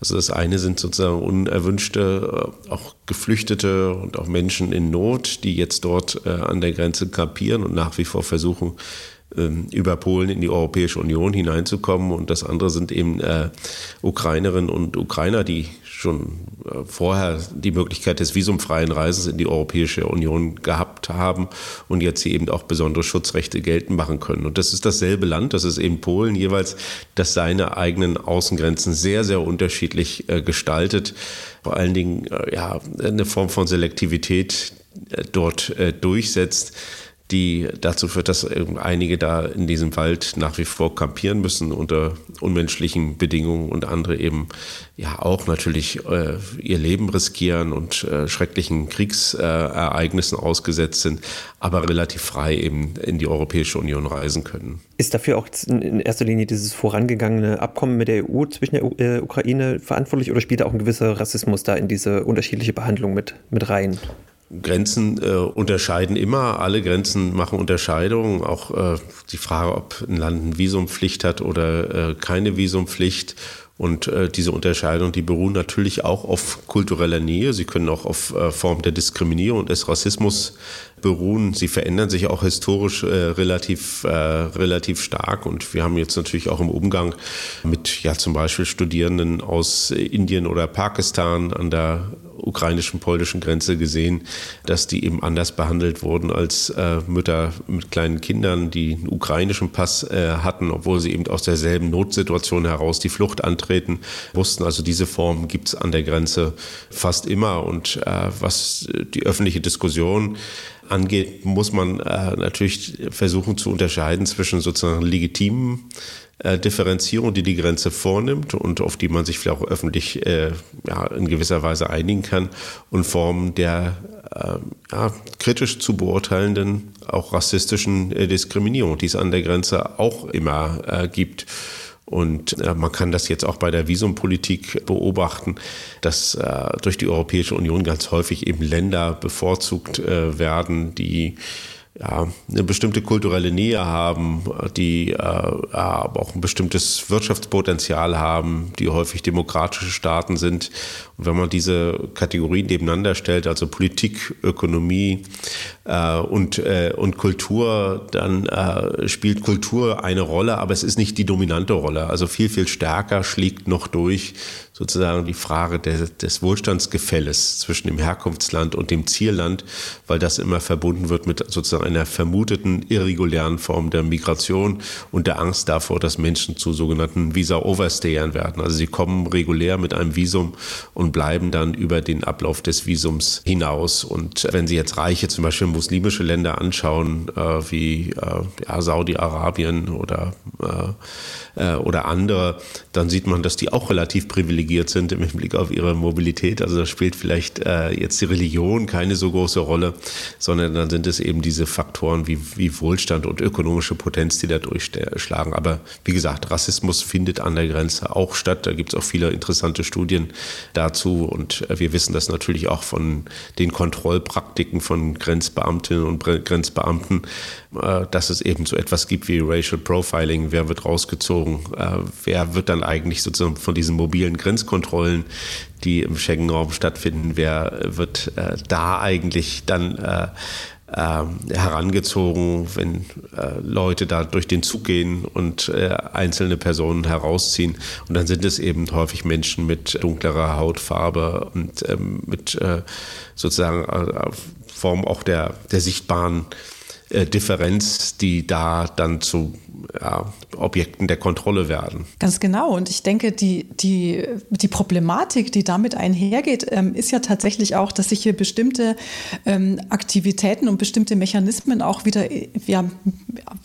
Also das eine sind sozusagen unerwünschte, äh, auch Geflüchtete und auch Menschen in Not, die jetzt dort äh, an der Grenze kampieren und nach wie vor versuchen, ähm, über Polen in die Europäische Union hineinzukommen. Und das andere sind eben äh, Ukrainerinnen und Ukrainer, die schon äh, vorher die Möglichkeit des visumfreien Reisens in die Europäische Union gehabt haben und jetzt hier eben auch besondere Schutzrechte geltend machen können. Und das ist dasselbe Land, das ist eben Polen jeweils, das seine eigenen Außengrenzen sehr, sehr unterschiedlich äh, gestaltet. Vor allen Dingen äh, ja, eine Form von Selektivität dort durchsetzt die dazu führt, dass einige da in diesem Wald nach wie vor kampieren müssen unter unmenschlichen Bedingungen und andere eben ja auch natürlich äh, ihr Leben riskieren und äh, schrecklichen Kriegsereignissen äh, ausgesetzt sind, aber relativ frei eben in die Europäische Union reisen können. Ist dafür auch in erster Linie dieses vorangegangene Abkommen mit der EU zwischen der äh, Ukraine verantwortlich oder spielt da auch ein gewisser Rassismus da in diese unterschiedliche Behandlung mit, mit rein? Grenzen äh, unterscheiden immer, alle Grenzen machen Unterscheidungen. Auch äh, die Frage, ob ein Land eine Visumpflicht hat oder äh, keine Visumpflicht. Und äh, diese Unterscheidungen, die beruhen natürlich auch auf kultureller Nähe. Sie können auch auf äh, Formen der Diskriminierung und des Rassismus beruhen. Sie verändern sich auch historisch äh, relativ, äh, relativ stark. Und wir haben jetzt natürlich auch im Umgang mit ja zum Beispiel Studierenden aus Indien oder Pakistan an der ukrainischen, polnischen Grenze gesehen, dass die eben anders behandelt wurden als äh, Mütter mit kleinen Kindern, die einen ukrainischen Pass äh, hatten, obwohl sie eben aus derselben Notsituation heraus die Flucht antreten mussten. Also diese Form gibt es an der Grenze fast immer. Und äh, was die öffentliche Diskussion angeht, muss man äh, natürlich versuchen zu unterscheiden zwischen sozusagen legitimen äh, Differenzierung, die die Grenze vornimmt und auf die man sich vielleicht auch öffentlich äh, ja, in gewisser Weise einigen kann und Formen der äh, ja, kritisch zu beurteilenden, auch rassistischen äh, Diskriminierung, die es an der Grenze auch immer äh, gibt. Und äh, man kann das jetzt auch bei der Visumpolitik beobachten, dass äh, durch die Europäische Union ganz häufig eben Länder bevorzugt äh, werden, die ja, eine bestimmte kulturelle Nähe haben, die äh, auch ein bestimmtes Wirtschaftspotenzial haben, die häufig demokratische Staaten sind. Und wenn man diese Kategorien nebeneinander stellt, also Politik, Ökonomie äh, und, äh, und Kultur, dann äh, spielt Kultur eine Rolle, aber es ist nicht die dominante Rolle. Also viel, viel stärker schlägt noch durch sozusagen die Frage des, des Wohlstandsgefälles zwischen dem Herkunftsland und dem Zielland, weil das immer verbunden wird mit sozusagen einer vermuteten irregulären Form der Migration und der Angst davor, dass Menschen zu sogenannten Visa-Overstayern werden. Also sie kommen regulär mit einem Visum und bleiben dann über den Ablauf des Visums hinaus. Und wenn Sie jetzt reiche, zum Beispiel muslimische Länder anschauen, äh, wie äh, ja, Saudi-Arabien oder, äh, äh oder andere, dann sieht man, dass die auch relativ privilegiert privilegiert sind im Hinblick auf ihre Mobilität. Also da spielt vielleicht äh, jetzt die Religion keine so große Rolle, sondern dann sind es eben diese Faktoren wie, wie Wohlstand und ökonomische Potenz, die da durchschlagen. Aber wie gesagt, Rassismus findet an der Grenze auch statt. Da gibt es auch viele interessante Studien dazu. Und äh, wir wissen das natürlich auch von den Kontrollpraktiken von Grenzbeamtinnen und Grenzbeamten, dass es eben so etwas gibt wie Racial Profiling. Wer wird rausgezogen? Äh, wer wird dann eigentlich sozusagen von diesen mobilen Grenzkontrollen, die im Schengen-Raum stattfinden, wer wird äh, da eigentlich dann äh, äh, herangezogen, wenn äh, Leute da durch den Zug gehen und äh, einzelne Personen herausziehen. Und dann sind es eben häufig Menschen mit dunklerer Hautfarbe und ähm, mit äh, sozusagen äh, Form auch der, der sichtbaren äh, Differenz, die da dann zu ja, Objekten der Kontrolle werden. Ganz genau. Und ich denke, die, die, die Problematik, die damit einhergeht, ähm, ist ja tatsächlich auch, dass sich hier bestimmte ähm, Aktivitäten und bestimmte Mechanismen auch wieder ja,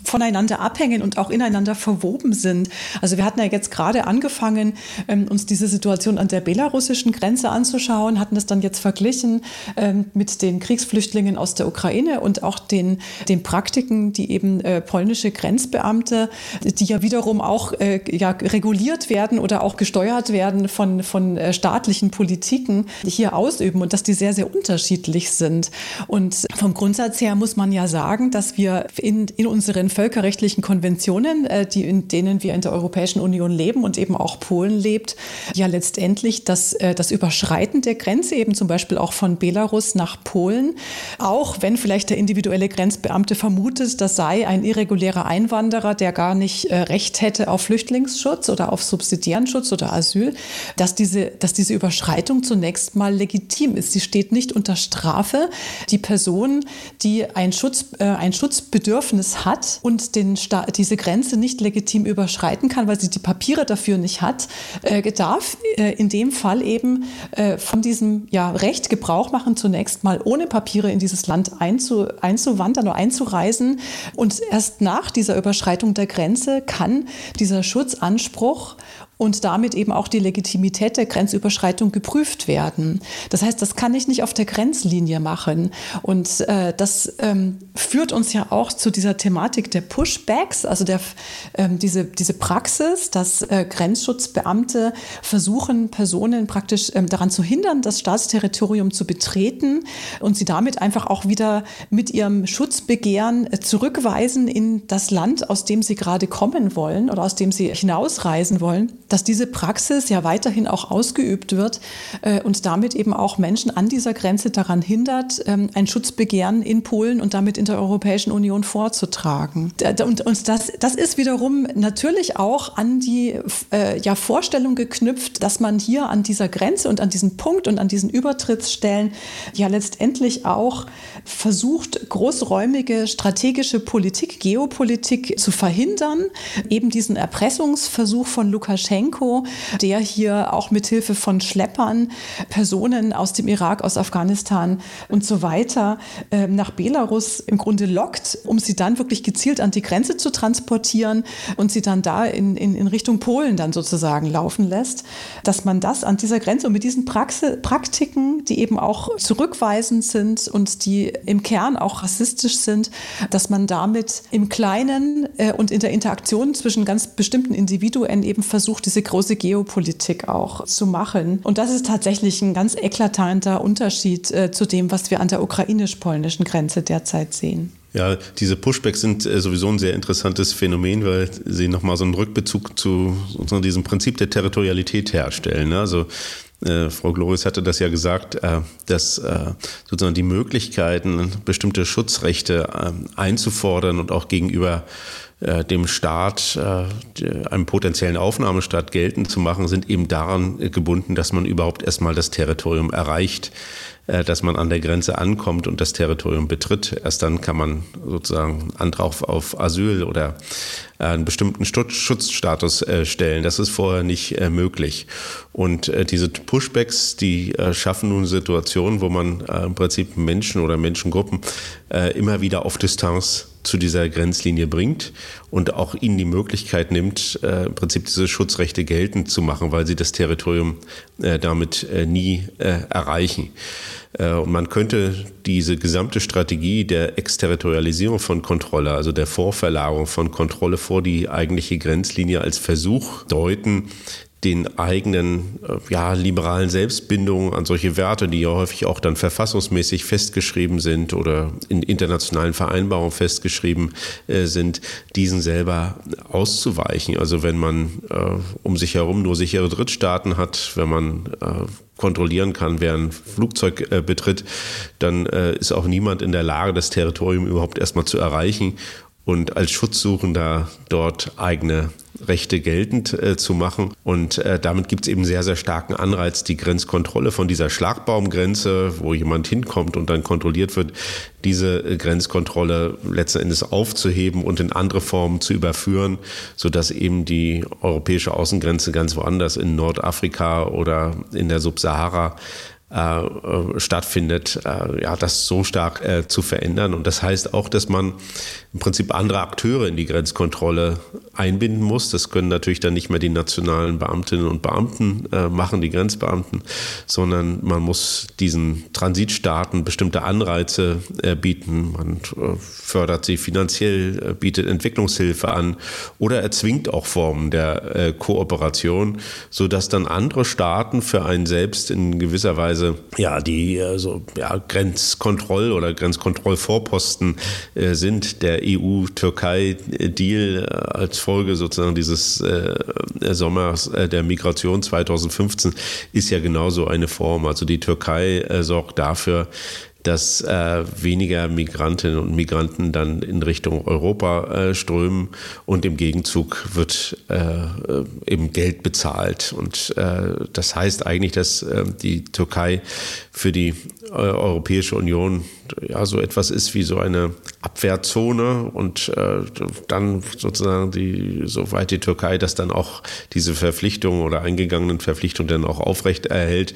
voneinander abhängen und auch ineinander verwoben sind. Also wir hatten ja jetzt gerade angefangen, ähm, uns diese Situation an der belarussischen Grenze anzuschauen, hatten das dann jetzt verglichen ähm, mit den Kriegsflüchtlingen aus der Ukraine und auch den, den den Praktiken, die eben äh, polnische Grenzbeamte, die ja wiederum auch äh, ja, reguliert werden oder auch gesteuert werden von, von äh, staatlichen Politiken, hier ausüben und dass die sehr, sehr unterschiedlich sind. Und vom Grundsatz her muss man ja sagen, dass wir in, in unseren völkerrechtlichen Konventionen, äh, die, in denen wir in der Europäischen Union leben und eben auch Polen lebt, ja letztendlich das, äh, das Überschreiten der Grenze eben zum Beispiel auch von Belarus nach Polen, auch wenn vielleicht der individuelle Grenzbeamte vermutet, das sei ein irregulärer Einwanderer, der gar nicht äh, Recht hätte auf Flüchtlingsschutz oder auf subsidiären Schutz oder Asyl, dass diese, dass diese Überschreitung zunächst mal legitim ist. Sie steht nicht unter Strafe. Die Person, die ein, Schutz, äh, ein Schutzbedürfnis hat und den diese Grenze nicht legitim überschreiten kann, weil sie die Papiere dafür nicht hat, äh, darf äh, in dem Fall eben äh, von diesem ja, Recht Gebrauch machen, zunächst mal ohne Papiere in dieses Land einzu, einzuwandern oder einzureisen. Und erst nach dieser Überschreitung der Grenze kann dieser Schutzanspruch und damit eben auch die Legitimität der Grenzüberschreitung geprüft werden. Das heißt, das kann ich nicht auf der Grenzlinie machen. Und äh, das ähm, führt uns ja auch zu dieser Thematik der Pushbacks, also der, ähm, diese, diese Praxis, dass äh, Grenzschutzbeamte versuchen, Personen praktisch ähm, daran zu hindern, das Staatsterritorium zu betreten und sie damit einfach auch wieder mit ihrem Schutzbegehren äh, zurückweisen in das Land, aus dem sie gerade kommen wollen oder aus dem sie hinausreisen wollen dass diese Praxis ja weiterhin auch ausgeübt wird äh, und damit eben auch Menschen an dieser Grenze daran hindert, ähm, ein Schutzbegehren in Polen und damit in der Europäischen Union vorzutragen. Und, und das, das ist wiederum natürlich auch an die äh, ja, Vorstellung geknüpft, dass man hier an dieser Grenze und an diesem Punkt und an diesen Übertrittsstellen ja letztendlich auch versucht, großräumige strategische Politik, Geopolitik zu verhindern, eben diesen Erpressungsversuch von Lukaschenko Lukaschenko, der hier auch mit Hilfe von Schleppern Personen aus dem Irak, aus Afghanistan und so weiter äh, nach Belarus im Grunde lockt, um sie dann wirklich gezielt an die Grenze zu transportieren und sie dann da in, in, in Richtung Polen dann sozusagen laufen lässt, dass man das an dieser Grenze und mit diesen Praxe, Praktiken, die eben auch zurückweisend sind und die im Kern auch rassistisch sind, dass man damit im Kleinen äh, und in der Interaktion zwischen ganz bestimmten Individuen eben versucht, diese große Geopolitik auch zu machen. Und das ist tatsächlich ein ganz eklatanter Unterschied äh, zu dem, was wir an der ukrainisch-polnischen Grenze derzeit sehen. Ja, diese Pushbacks sind äh, sowieso ein sehr interessantes Phänomen, weil sie nochmal so einen Rückbezug zu diesem Prinzip der Territorialität herstellen. Ne? Also äh, Frau Gloris hatte das ja gesagt, äh, dass äh, sozusagen die Möglichkeiten, bestimmte Schutzrechte ähm, einzufordern und auch gegenüber dem Staat, äh, einem potenziellen Aufnahmestaat geltend zu machen, sind eben daran gebunden, dass man überhaupt erstmal das Territorium erreicht, äh, dass man an der Grenze ankommt und das Territorium betritt. Erst dann kann man sozusagen Antrag auf Asyl oder einen bestimmten Schutzstatus stellen. Das ist vorher nicht möglich. Und diese Pushbacks, die schaffen nun Situationen, wo man im Prinzip Menschen oder Menschengruppen immer wieder auf Distanz zu dieser Grenzlinie bringt und auch ihnen die Möglichkeit nimmt, äh, im Prinzip diese Schutzrechte geltend zu machen, weil sie das Territorium äh, damit äh, nie äh, erreichen. Äh, und man könnte diese gesamte Strategie der Exterritorialisierung von Kontrolle, also der Vorverlagerung von Kontrolle vor die eigentliche Grenzlinie als Versuch deuten, den eigenen äh, ja, liberalen Selbstbindungen an solche Werte, die ja häufig auch dann verfassungsmäßig festgeschrieben sind oder in internationalen Vereinbarungen festgeschrieben äh, sind, diesen selber auszuweichen. Also wenn man äh, um sich herum nur sichere Drittstaaten hat, wenn man äh, kontrollieren kann, wer ein Flugzeug äh, betritt, dann äh, ist auch niemand in der Lage, das Territorium überhaupt erstmal zu erreichen und als Schutzsuchender dort eigene Rechte geltend äh, zu machen. Und äh, damit gibt es eben sehr, sehr starken Anreiz, die Grenzkontrolle von dieser Schlagbaumgrenze, wo jemand hinkommt und dann kontrolliert wird, diese äh, Grenzkontrolle letzten Endes aufzuheben und in andere Formen zu überführen, sodass eben die europäische Außengrenze ganz woanders in Nordafrika oder in der Subsahara äh, äh, stattfindet, äh, ja, das so stark zu verändern. Und das heißt auch, dass man im Prinzip andere Akteure in die Grenzkontrolle einbinden muss. Das können natürlich dann nicht mehr die nationalen Beamtinnen und Beamten äh, machen, die Grenzbeamten, sondern man muss diesen Transitstaaten bestimmte Anreize äh, bieten. Man fördert sie finanziell, bietet Entwicklungshilfe an oder erzwingt auch Formen der Kooperation, sodass dann andere Staaten für einen selbst in gewisser Weise ja, die äh, so, ja, Grenzkontroll- oder Grenzkontrollvorposten äh, sind. Der EU-Türkei-Deal äh, als Folge sozusagen dieses äh, Sommers äh, der Migration 2015 ist ja genauso eine Form. Also die Türkei äh, sorgt dafür, dass äh, weniger Migrantinnen und Migranten dann in Richtung Europa äh, strömen und im Gegenzug wird äh, eben Geld bezahlt. Und äh, das heißt eigentlich, dass äh, die Türkei für die äh, Europäische Union ja so etwas ist wie so eine Abwehrzone und äh, dann sozusagen die, soweit die Türkei das dann auch diese Verpflichtungen oder eingegangenen Verpflichtungen dann auch aufrecht erhält,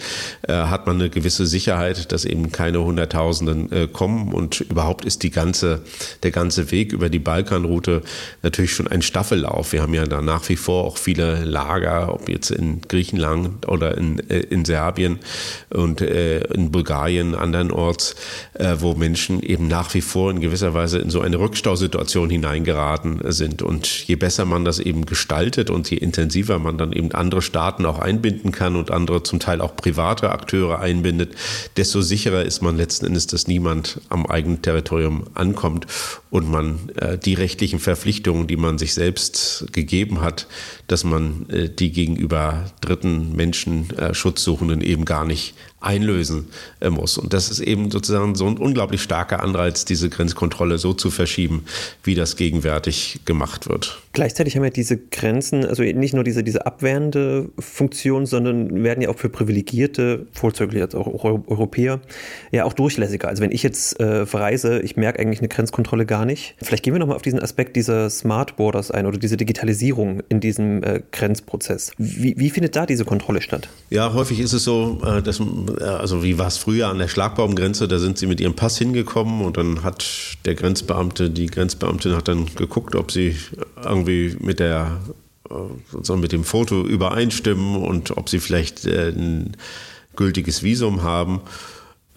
äh, hat man eine gewisse Sicherheit, dass eben keine Hunderttausenden äh, kommen und überhaupt ist die ganze, der ganze Weg über die Balkanroute natürlich schon ein Staffellauf. Wir haben ja da nach wie vor auch viele Lager, ob jetzt in Griechenland oder in, äh, in Serbien und äh, in Bulgarien andernorts, äh, wo Menschen eben nach wie vor in gewisser Weise in so eine Rückstausituation hineingeraten sind. Und je besser man das eben gestaltet und je intensiver man dann eben andere Staaten auch einbinden kann und andere zum Teil auch private Akteure einbindet, desto sicherer ist man letzten Endes, dass niemand am eigenen Territorium ankommt und man äh, die rechtlichen Verpflichtungen, die man sich selbst gegeben hat, dass man äh, die gegenüber dritten Menschen, äh, Schutzsuchenden eben gar nicht einlösen äh, muss. Und das ist eben sozusagen so ein unglaublich starker Anreiz, diese Grenzkontrolle so zu verschieben, wie das gegenwärtig gemacht wird. Gleichzeitig haben wir diese Grenzen, also nicht nur diese, diese abwehrende Funktion, sondern werden ja auch für privilegierte, vorzüglich als auch Europäer, ja auch durchlässiger. Also wenn ich jetzt äh, verreise, ich merke eigentlich eine Grenzkontrolle gar nicht. Vielleicht gehen wir nochmal auf diesen Aspekt dieser Smart Borders ein oder diese Digitalisierung in diesem äh, Grenzprozess. Wie, wie findet da diese Kontrolle statt? Ja, häufig ist es so, äh, dass also wie war es früher an der Schlagbaumgrenze, da sind sie mit ihrem Pass hingekommen und dann hat der Grenzbeamte, die Grenzbeamtin hat dann geguckt, ob sie irgendwie mit der äh, sozusagen mit dem Foto übereinstimmen und ob sie vielleicht äh, ein gültiges Visum haben.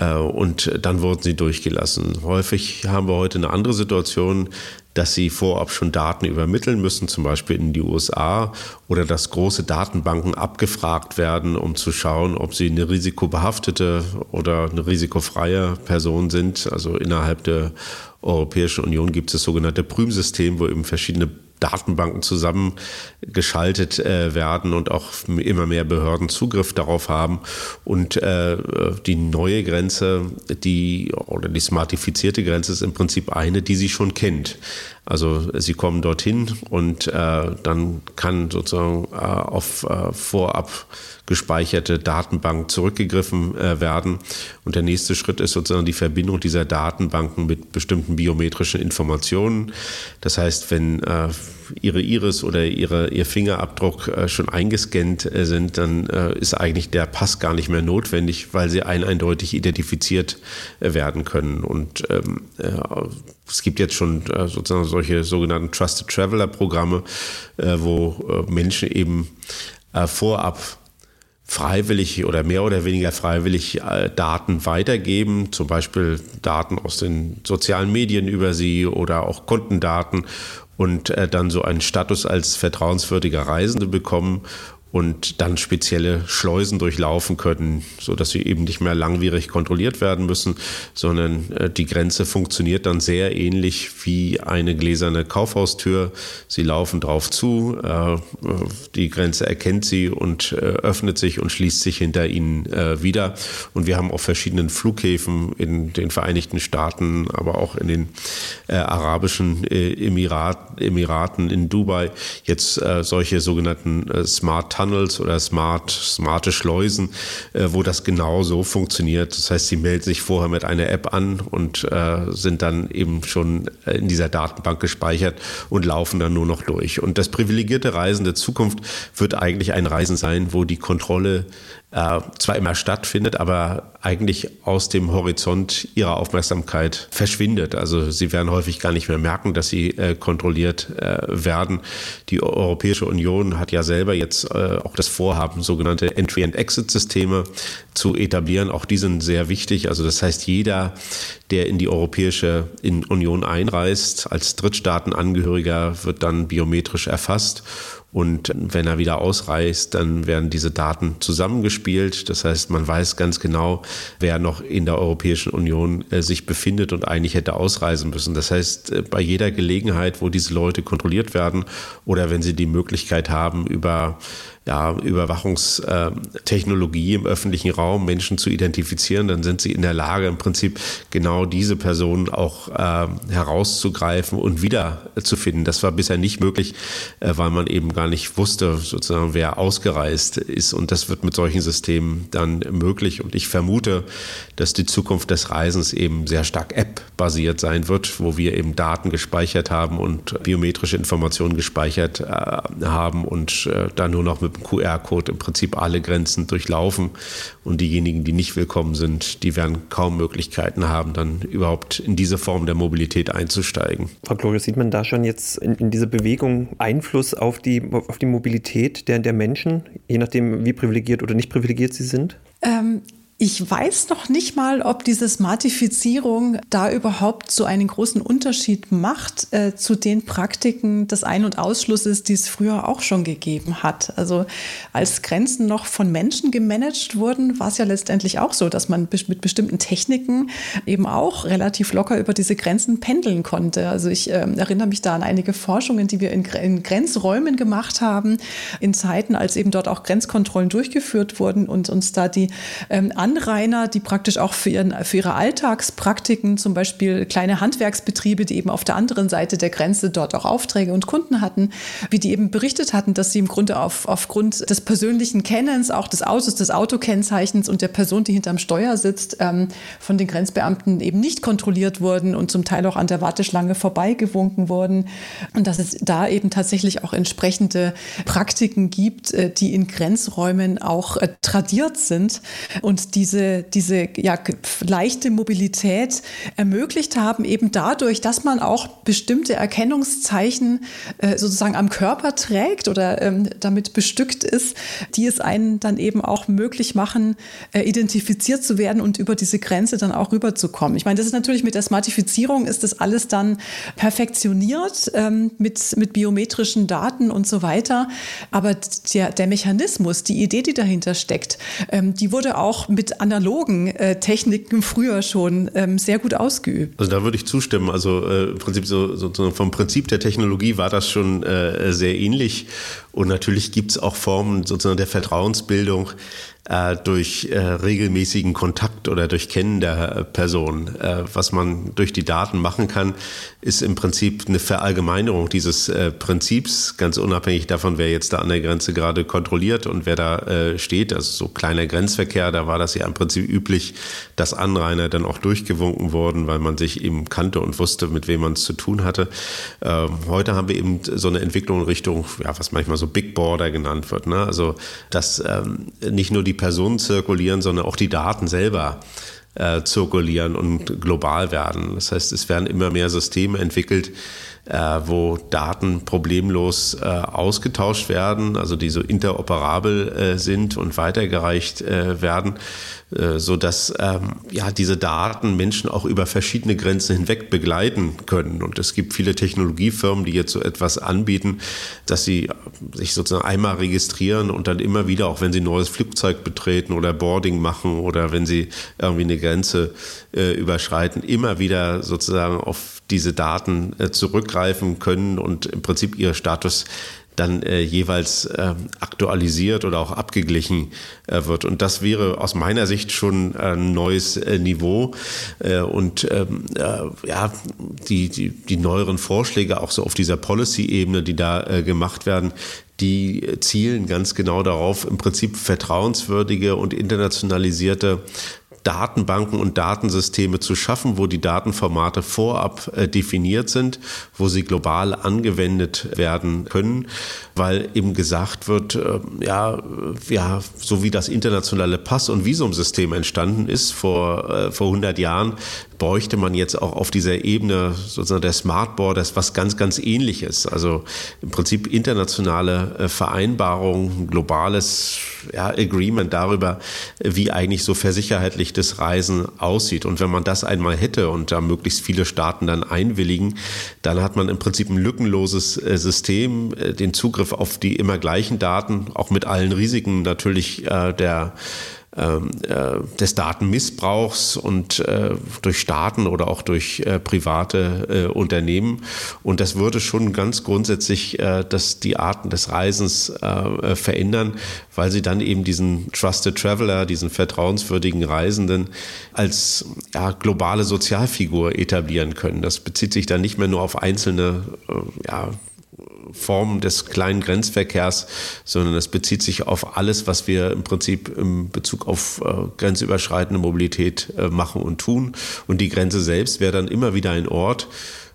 Und dann wurden sie durchgelassen. Häufig haben wir heute eine andere Situation, dass sie vorab schon Daten übermitteln müssen, zum Beispiel in die USA, oder dass große Datenbanken abgefragt werden, um zu schauen, ob sie eine risikobehaftete oder eine risikofreie Person sind. Also innerhalb der Europäischen Union gibt es das sogenannte Prüm-System, wo eben verschiedene Datenbanken zusammengeschaltet äh, werden und auch immer mehr Behörden Zugriff darauf haben. Und äh, die neue Grenze, die oder die smartifizierte Grenze ist im Prinzip eine, die sie schon kennt. Also sie kommen dorthin und äh, dann kann sozusagen äh, auf äh, vorab gespeicherte Datenbank zurückgegriffen äh, werden. Und der nächste Schritt ist sozusagen die Verbindung dieser Datenbanken mit bestimmten biometrischen Informationen. Das heißt, wenn äh, Ihre Iris oder ihre, Ihr Fingerabdruck äh, schon eingescannt äh, sind, dann äh, ist eigentlich der Pass gar nicht mehr notwendig, weil sie ein eindeutig identifiziert äh, werden können. Und ähm, es gibt jetzt schon sozusagen solche sogenannten Trusted Traveler Programme, wo Menschen eben vorab freiwillig oder mehr oder weniger freiwillig äh, Daten weitergeben, zum Beispiel Daten aus den sozialen Medien über sie oder auch Kundendaten und äh, dann so einen Status als vertrauenswürdiger Reisende bekommen und dann spezielle Schleusen durchlaufen können, so dass sie eben nicht mehr langwierig kontrolliert werden müssen, sondern äh, die Grenze funktioniert dann sehr ähnlich wie eine gläserne Kaufhaustür. Sie laufen drauf zu, äh, die Grenze erkennt sie und äh, öffnet sich und schließt sich hinter ihnen wieder. Und wir haben auf verschiedenen Flughäfen in den Vereinigten Staaten, aber auch in den arabischen Emirat, Emiraten, in Dubai jetzt solche sogenannten Smart Tunnels oder smart, smarte Schleusen, äh, wo das genau so funktioniert. Das heißt, sie melden sich vorher mit einer App an und äh, sind dann eben schon äh, in dieser Datenbank gespeichert und laufen dann nur noch durch. Und das privilegierte Reisen der Zukunft wird eigentlich ein Reisen sein, wo die Kontrolle äh, zwar immer stattfindet, aber eigentlich aus dem Horizont ihrer Aufmerksamkeit verschwindet. Also sie werden häufig gar nicht mehr merken, dass sie äh, kontrolliert äh, werden. Die Europäische Union hat ja selber jetzt äh, auch das Vorhaben, sogenannte Entry- and Exit-Systeme zu etablieren. Auch die sind sehr wichtig. Also das heißt, jeder, der in die Europäische Union einreist, als Drittstaatenangehöriger, wird dann biometrisch erfasst und wenn er wieder ausreist, dann werden diese Daten zusammengespielt. Das heißt, man weiß ganz genau, wer noch in der Europäischen Union äh, sich befindet und eigentlich hätte ausreisen müssen. Das heißt, äh, bei jeder Gelegenheit, wo diese Leute kontrolliert werden oder wenn sie die Möglichkeit haben, über ja, Überwachungstechnologie im öffentlichen Raum Menschen zu identifizieren, dann sind sie in der Lage, im Prinzip genau diese Personen auch äh, herauszugreifen und wiederzufinden. Das war bisher nicht möglich, äh, weil man eben gar nicht wusste, sozusagen, wer ausgereist ist. Und das wird mit solchen Systemen dann möglich. Und ich vermute, dass die Zukunft des Reisens eben sehr stark App-basiert sein wird, wo wir eben Daten gespeichert haben und biometrische Informationen gespeichert äh, haben und äh, dann nur noch mit dem QR-Code im Prinzip alle Grenzen durchlaufen. Und diejenigen, die nicht willkommen sind, die werden kaum Möglichkeiten haben, dann überhaupt in diese Form der Mobilität einzusteigen. Frau Glorius, sieht man da schon jetzt in, in diese Bewegung Einfluss auf die, auf die Mobilität der, der Menschen, je nachdem, wie privilegiert oder nicht privilegiert sie sind? Ähm, ich weiß noch nicht mal, ob diese Smartifizierung da überhaupt so einen großen Unterschied macht äh, zu den Praktiken des Ein- und Ausschlusses, die es früher auch schon gegeben hat. Also als Grenzen noch von Menschen gemanagt wurden, war es ja letztendlich auch so, dass man mit bestimmten Techniken eben auch relativ locker über diese Grenzen pendeln konnte. Also ich äh, erinnere mich da an einige Forschungen, die wir in, in Grenzräumen gemacht haben, in Zeiten, als eben dort auch Grenzkontrollen durchgeführt wurden und uns da die ähm, Anrainer, die praktisch auch für, ihren, für ihre Alltagspraktiken, zum Beispiel kleine Handwerksbetriebe, die eben auf der anderen Seite der Grenze dort auch Aufträge und Kunden hatten, wie die eben berichtet hatten, dass sie im Grunde auf, aufgrund des persönlichen Kennens, auch des Autos, des Autokennzeichens und der Person, die hinterm Steuer sitzt, ähm, von den Grenzbeamten eben nicht kontrolliert wurden und zum Teil auch an der Warteschlange vorbeigewunken wurden. Und dass es da eben tatsächlich auch entsprechende Praktiken gibt, äh, die in Grenzräumen auch äh, tradiert sind und diese, diese ja, leichte Mobilität ermöglicht haben, eben dadurch, dass man auch bestimmte Erkennungszeichen äh, sozusagen am Körper trägt oder ähm, damit bestückt ist, die es einen dann eben auch möglich machen, äh, identifiziert zu werden und über diese Grenze dann auch rüberzukommen. Ich meine, das ist natürlich mit der Smartifizierung ist das alles dann perfektioniert ähm, mit, mit biometrischen Daten und so weiter. Aber der, der Mechanismus, die Idee, die dahinter steckt, ähm, die wurde auch mit mit analogen äh, Techniken früher schon ähm, sehr gut ausgeübt. Also da würde ich zustimmen. Also äh, im Prinzip so, so, vom Prinzip der Technologie war das schon äh, sehr ähnlich. Und natürlich gibt es auch Formen sozusagen der Vertrauensbildung, äh, durch äh, regelmäßigen Kontakt oder durch Kennen der Person. Äh, was man durch die Daten machen kann, ist im Prinzip eine Verallgemeinerung dieses äh, Prinzips, ganz unabhängig davon, wer jetzt da an der Grenze gerade kontrolliert und wer da äh, steht. Also so kleiner Grenzverkehr, da war das ja im Prinzip üblich, dass Anrainer dann auch durchgewunken wurden, weil man sich eben kannte und wusste, mit wem man es zu tun hatte. Ähm, heute haben wir eben so eine Entwicklung in Richtung, ja, was manchmal so Big Border genannt wird. Ne? Also, dass ähm, nicht nur die die Personen zirkulieren, sondern auch die Daten selber äh, zirkulieren und global werden. Das heißt, es werden immer mehr Systeme entwickelt, äh, wo Daten problemlos äh, ausgetauscht werden, also die so interoperabel äh, sind und weitergereicht äh, werden, äh, so dass ähm, ja diese Daten Menschen auch über verschiedene Grenzen hinweg begleiten können. Und es gibt viele Technologiefirmen, die jetzt so etwas anbieten, dass sie sich sozusagen einmal registrieren und dann immer wieder, auch wenn sie ein neues Flugzeug betreten oder Boarding machen oder wenn sie irgendwie eine Grenze äh, überschreiten, immer wieder sozusagen auf diese Daten äh, zurückgreifen können und im Prinzip ihr Status dann äh, jeweils äh, aktualisiert oder auch abgeglichen äh, wird. Und das wäre aus meiner Sicht schon ein neues äh, Niveau. Äh, und ähm, äh, ja, die, die, die neueren Vorschläge auch so auf dieser Policy-Ebene, die da gemacht werden, die zielen ganz genau darauf, im Prinzip vertrauenswürdige und internationalisierte Datenbanken und Datensysteme zu schaffen, wo die Datenformate vorab äh, definiert sind, wo sie global angewendet werden können, weil eben gesagt wird, äh, ja, ja, so wie das internationale Pass- und Visumsystem entstanden ist vor, äh, vor 100 Jahren, bräuchte man jetzt auch auf dieser Ebene sozusagen der Smart Borders was ganz, ganz ähnliches. Also im Prinzip internationale äh, Vereinbarungen, globales ja, Agreement darüber, wie eigentlich so versicherheitlichtes Reisen aussieht. Und wenn man das einmal hätte und da möglichst viele Staaten dann einwilligen, dann hat man im Prinzip ein lückenloses äh, System, äh, den Zugriff auf die immer gleichen Daten, auch mit allen Risiken natürlich der des Datenmissbrauchs und äh, durch Staaten oder auch durch äh, private äh, Unternehmen. Und das würde schon ganz grundsätzlich äh, das, die Arten des Reisens äh, verändern, weil sie dann eben diesen Trusted Traveler, diesen vertrauenswürdigen Reisenden als ja, globale Sozialfigur etablieren können. Das bezieht sich dann nicht mehr nur auf einzelne ja, Form des kleinen Grenzverkehrs, sondern es bezieht sich auf alles, was wir im Prinzip im Bezug auf äh, grenzüberschreitende Mobilität äh, machen und tun. Und die Grenze selbst wäre dann immer wieder ein Ort,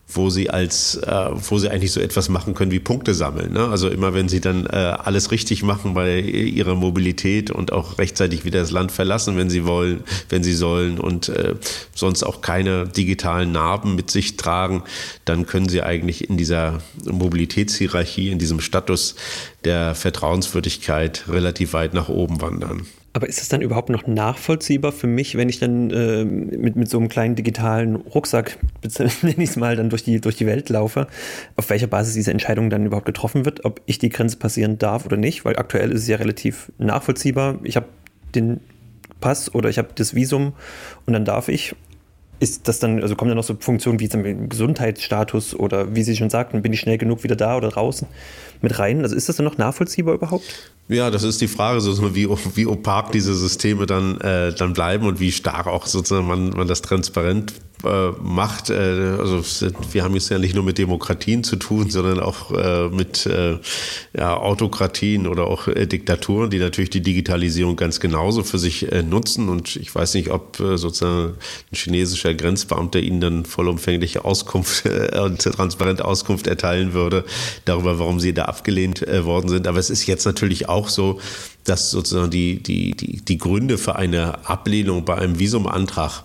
wo sie als, äh, wo sie eigentlich so etwas machen können wie Punkte sammeln. Ne? Also immer wenn sie dann äh, alles richtig machen bei ihrer Mobilität und auch rechtzeitig wieder das Land verlassen, wenn sie wollen, wenn sie sollen und äh, sonst auch keine digitalen Narben mit sich tragen, dann können sie eigentlich in dieser Mobilitätshierarchie, in diesem Status der Vertrauenswürdigkeit relativ weit nach oben wandern. Aber ist es dann überhaupt noch nachvollziehbar für mich, wenn ich dann äh, mit, mit so einem kleinen digitalen Rucksack, (laughs) nenne ich es mal, dann durch die, durch die Welt laufe, auf welcher Basis diese Entscheidung dann überhaupt getroffen wird, ob ich die Grenze passieren darf oder nicht? Weil aktuell ist es ja relativ nachvollziehbar. Ich habe den Pass oder ich habe das Visum und dann darf ich. Ist das dann, also kommen da noch so Funktionen wie zum Gesundheitsstatus oder wie Sie schon sagten, bin ich schnell genug wieder da oder draußen mit rein? Also ist das dann noch nachvollziehbar überhaupt? Ja, das ist die Frage, so wie, wie opak diese Systeme dann, äh, dann bleiben und wie stark auch sozusagen man, man das transparent macht. Äh, also wir haben jetzt ja nicht nur mit Demokratien zu tun, sondern auch äh, mit äh, ja, Autokratien oder auch äh, Diktaturen, die natürlich die Digitalisierung ganz genauso für sich äh, nutzen. Und ich weiß nicht, ob äh, sozusagen ein chinesischer Grenzbeamter ihnen dann vollumfängliche Auskunft äh, und transparente Auskunft erteilen würde darüber, warum sie da abgelehnt äh, worden sind. Aber es ist jetzt natürlich auch auch so, dass sozusagen die, die, die, die Gründe für eine Ablehnung bei einem Visumantrag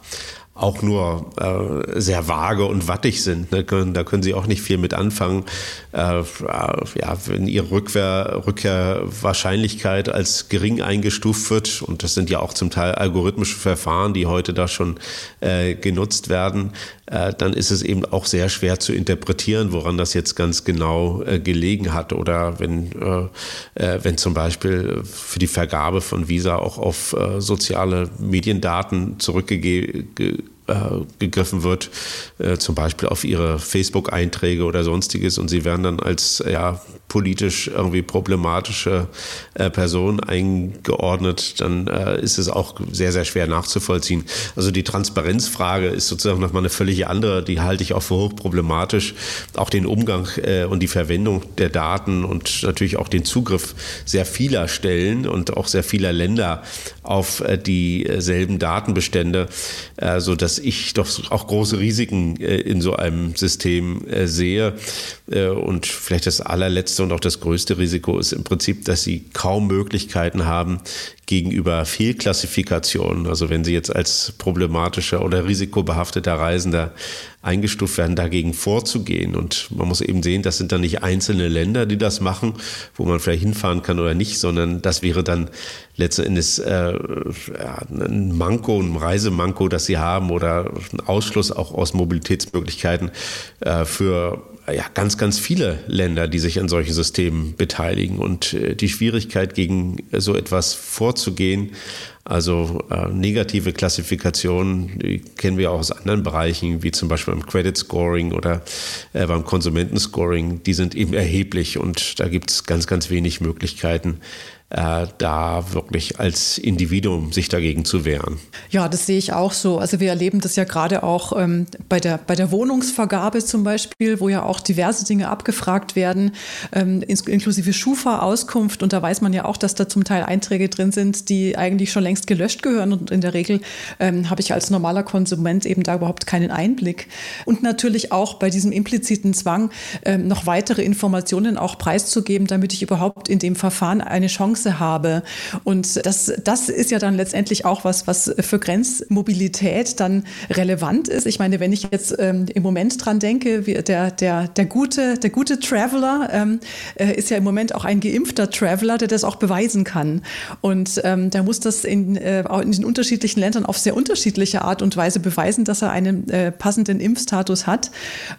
auch nur äh, sehr vage und wattig sind. Ne? Da können Sie auch nicht viel mit anfangen. Äh, ja, wenn Ihre Rückwehr, Rückkehrwahrscheinlichkeit als gering eingestuft wird, und das sind ja auch zum Teil algorithmische Verfahren, die heute da schon äh, genutzt werden, äh, dann ist es eben auch sehr schwer zu interpretieren, woran das jetzt ganz genau äh, gelegen hat. Oder wenn, äh, wenn zum Beispiel für die Vergabe von Visa auch auf soziale Mediendaten zurückgegeben äh, gegriffen wird, äh, zum Beispiel auf ihre Facebook-Einträge oder sonstiges. Und sie werden dann als ja, politisch irgendwie problematische äh, Person eingeordnet, dann äh, ist es auch sehr, sehr schwer nachzuvollziehen. Also die Transparenzfrage ist sozusagen nochmal eine völlig andere, die halte ich auch für hochproblematisch. Auch den Umgang äh, und die Verwendung der Daten und natürlich auch den Zugriff sehr vieler Stellen und auch sehr vieler Länder auf äh, dieselben Datenbestände, äh, so ich doch auch große Risiken äh, in so einem System äh, sehe. Und vielleicht das allerletzte und auch das größte Risiko ist im Prinzip, dass sie kaum Möglichkeiten haben, gegenüber Fehlklassifikationen, also wenn sie jetzt als problematischer oder risikobehafteter Reisender eingestuft werden, dagegen vorzugehen. Und man muss eben sehen, das sind dann nicht einzelne Länder, die das machen, wo man vielleicht hinfahren kann oder nicht, sondern das wäre dann letzten Endes äh, ein Manko, ein Reisemanko, das sie haben oder ein Ausschluss auch aus Mobilitätsmöglichkeiten äh, für ja, ganz, ganz viele Länder, die sich an solchen Systemen beteiligen. Und äh, die Schwierigkeit, gegen so etwas vorzugehen, also äh, negative Klassifikationen, die kennen wir auch aus anderen Bereichen, wie zum Beispiel beim Credit Scoring oder äh, beim Konsumentenscoring, die sind eben erheblich und da gibt es ganz, ganz wenig Möglichkeiten, äh, da wirklich als Individuum sich dagegen zu wehren. Ja, das sehe ich auch so. Also wir erleben das ja gerade auch ähm, bei, der, bei der Wohnungsvergabe zum Beispiel, wo ja auch diverse Dinge abgefragt werden, ähm, inklusive Schufa-Auskunft. Und da weiß man ja auch, dass da zum Teil Einträge drin sind, die eigentlich schon längst gelöscht gehören. Und in der Regel ähm, habe ich als normaler Konsument eben da überhaupt keinen Einblick. Und natürlich auch bei diesem impliziten Zwang, ähm, noch weitere Informationen auch preiszugeben, damit ich überhaupt in dem Verfahren eine Chance habe. Und das, das ist ja dann letztendlich auch was, was für Grenzmobilität dann relevant ist. Ich meine, wenn ich jetzt ähm, im Moment dran denke, wie der, der, der, gute, der gute Traveler ähm, äh, ist ja im Moment auch ein geimpfter Traveler, der das auch beweisen kann. Und ähm, der muss das in, äh, in den unterschiedlichen Ländern auf sehr unterschiedliche Art und Weise beweisen, dass er einen äh, passenden Impfstatus hat.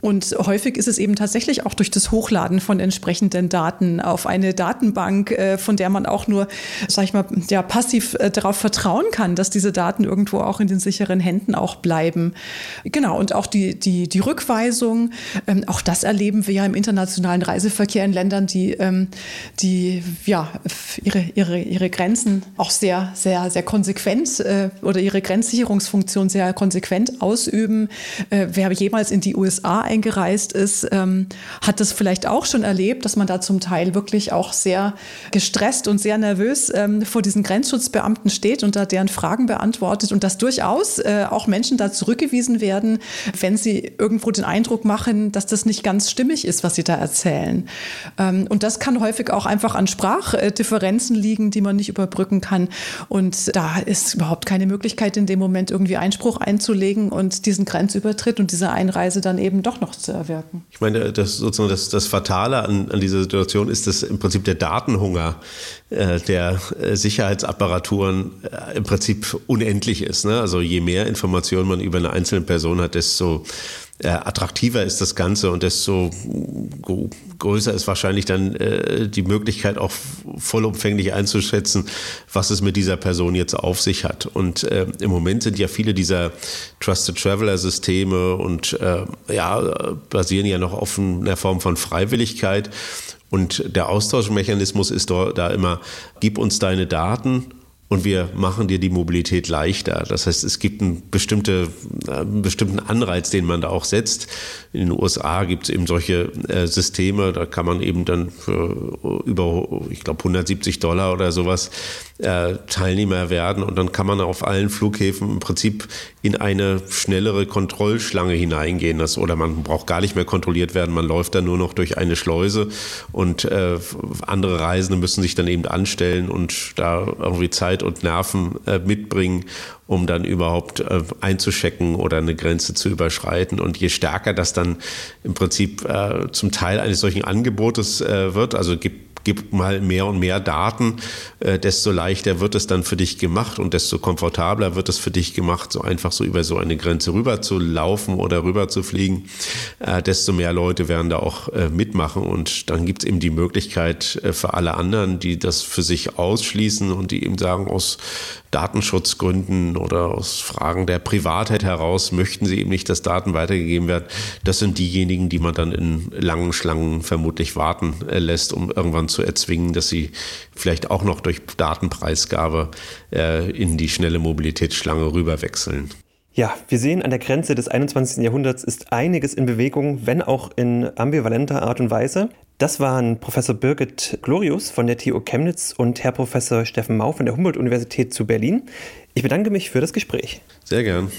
Und häufig ist es eben tatsächlich auch durch das Hochladen von entsprechenden Daten auf eine Datenbank, äh, von der man auch nur, sag ich mal, ja, passiv äh, darauf vertrauen kann, dass diese Daten irgendwo auch in den sicheren Händen auch bleiben. Genau, und auch die, die, die Rückweisung, ähm, auch das erleben wir ja im internationalen Reiseverkehr in Ländern, die, ähm, die ja, ihre, ihre, ihre Grenzen auch sehr, sehr, sehr konsequent äh, oder ihre Grenzsicherungsfunktion sehr konsequent ausüben. Äh, wer jemals in die USA eingereist ist, ähm, hat das vielleicht auch schon erlebt, dass man da zum Teil wirklich auch sehr gestresst und sehr nervös ähm, vor diesen Grenzschutzbeamten steht und da deren Fragen beantwortet und dass durchaus äh, auch Menschen da zurückgewiesen werden, wenn sie irgendwo den Eindruck machen, dass das nicht ganz stimmig ist, was sie da erzählen. Ähm, und das kann häufig auch einfach an Sprachdifferenzen liegen, die man nicht überbrücken kann. Und da ist überhaupt keine Möglichkeit, in dem Moment irgendwie Einspruch einzulegen und diesen Grenzübertritt und diese Einreise dann eben doch noch zu erwirken. Ich meine, das sozusagen das, das Fatale an, an dieser Situation ist, dass im Prinzip der Datenhunger der äh, Sicherheitsapparaturen äh, im Prinzip unendlich ist. Ne? Also je mehr Informationen man über eine einzelne Person hat, desto äh, attraktiver ist das Ganze und desto größer ist wahrscheinlich dann äh, die Möglichkeit auch vollumfänglich einzuschätzen, was es mit dieser Person jetzt auf sich hat. Und äh, im Moment sind ja viele dieser Trusted Traveler Systeme und äh, ja, basieren ja noch auf einer Form von Freiwilligkeit. Und der Austauschmechanismus ist da immer, gib uns deine Daten und wir machen dir die Mobilität leichter. Das heißt, es gibt einen, bestimmte, einen bestimmten Anreiz, den man da auch setzt. In den USA gibt es eben solche äh, Systeme, da kann man eben dann für über, ich glaube, 170 Dollar oder sowas äh, Teilnehmer werden und dann kann man auf allen Flughäfen im Prinzip in eine schnellere Kontrollschlange hineingehen. Das, oder man braucht gar nicht mehr kontrolliert werden, man läuft dann nur noch durch eine Schleuse und äh, andere Reisende müssen sich dann eben anstellen und da irgendwie Zeit und Nerven äh, mitbringen, um dann überhaupt äh, einzuschecken oder eine Grenze zu überschreiten. Und je stärker das dann im Prinzip äh, zum Teil eines solchen Angebotes äh, wird, also gibt gib mal mehr und mehr Daten, äh, desto leichter wird es dann für dich gemacht und desto komfortabler wird es für dich gemacht, so einfach so über so eine Grenze rüber zu laufen oder rüber zu fliegen, äh, desto mehr Leute werden da auch äh, mitmachen und dann gibt es eben die Möglichkeit für alle anderen, die das für sich ausschließen und die eben sagen, aus Datenschutzgründen oder aus Fragen der Privatheit heraus möchten sie eben nicht, dass Daten weitergegeben werden. Das sind diejenigen, die man dann in langen Schlangen vermutlich warten lässt, um irgendwann zu erzwingen, dass sie vielleicht auch noch durch Datenpreisgabe äh, in die schnelle Mobilitätsschlange rüberwechseln. Ja, wir sehen, an der Grenze des 21. Jahrhunderts ist einiges in Bewegung, wenn auch in ambivalenter Art und Weise. Das waren Professor Birgit Glorius von der TU Chemnitz und Herr Professor Steffen Mau von der Humboldt-Universität zu Berlin. Ich bedanke mich für das Gespräch. Sehr gern.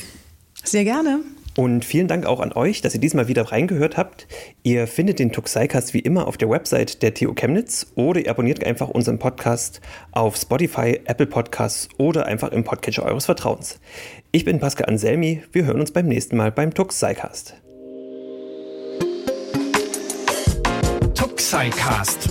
Sehr gerne. Und vielen Dank auch an euch, dass ihr diesmal wieder reingehört habt. Ihr findet den Tuxicast wie immer auf der Website der TU Chemnitz oder ihr abonniert einfach unseren Podcast auf Spotify, Apple Podcasts oder einfach im Podcatcher eures Vertrauens. Ich bin Pascal Anselmi. Wir hören uns beim nächsten Mal beim Tuxicast. Tuxicast,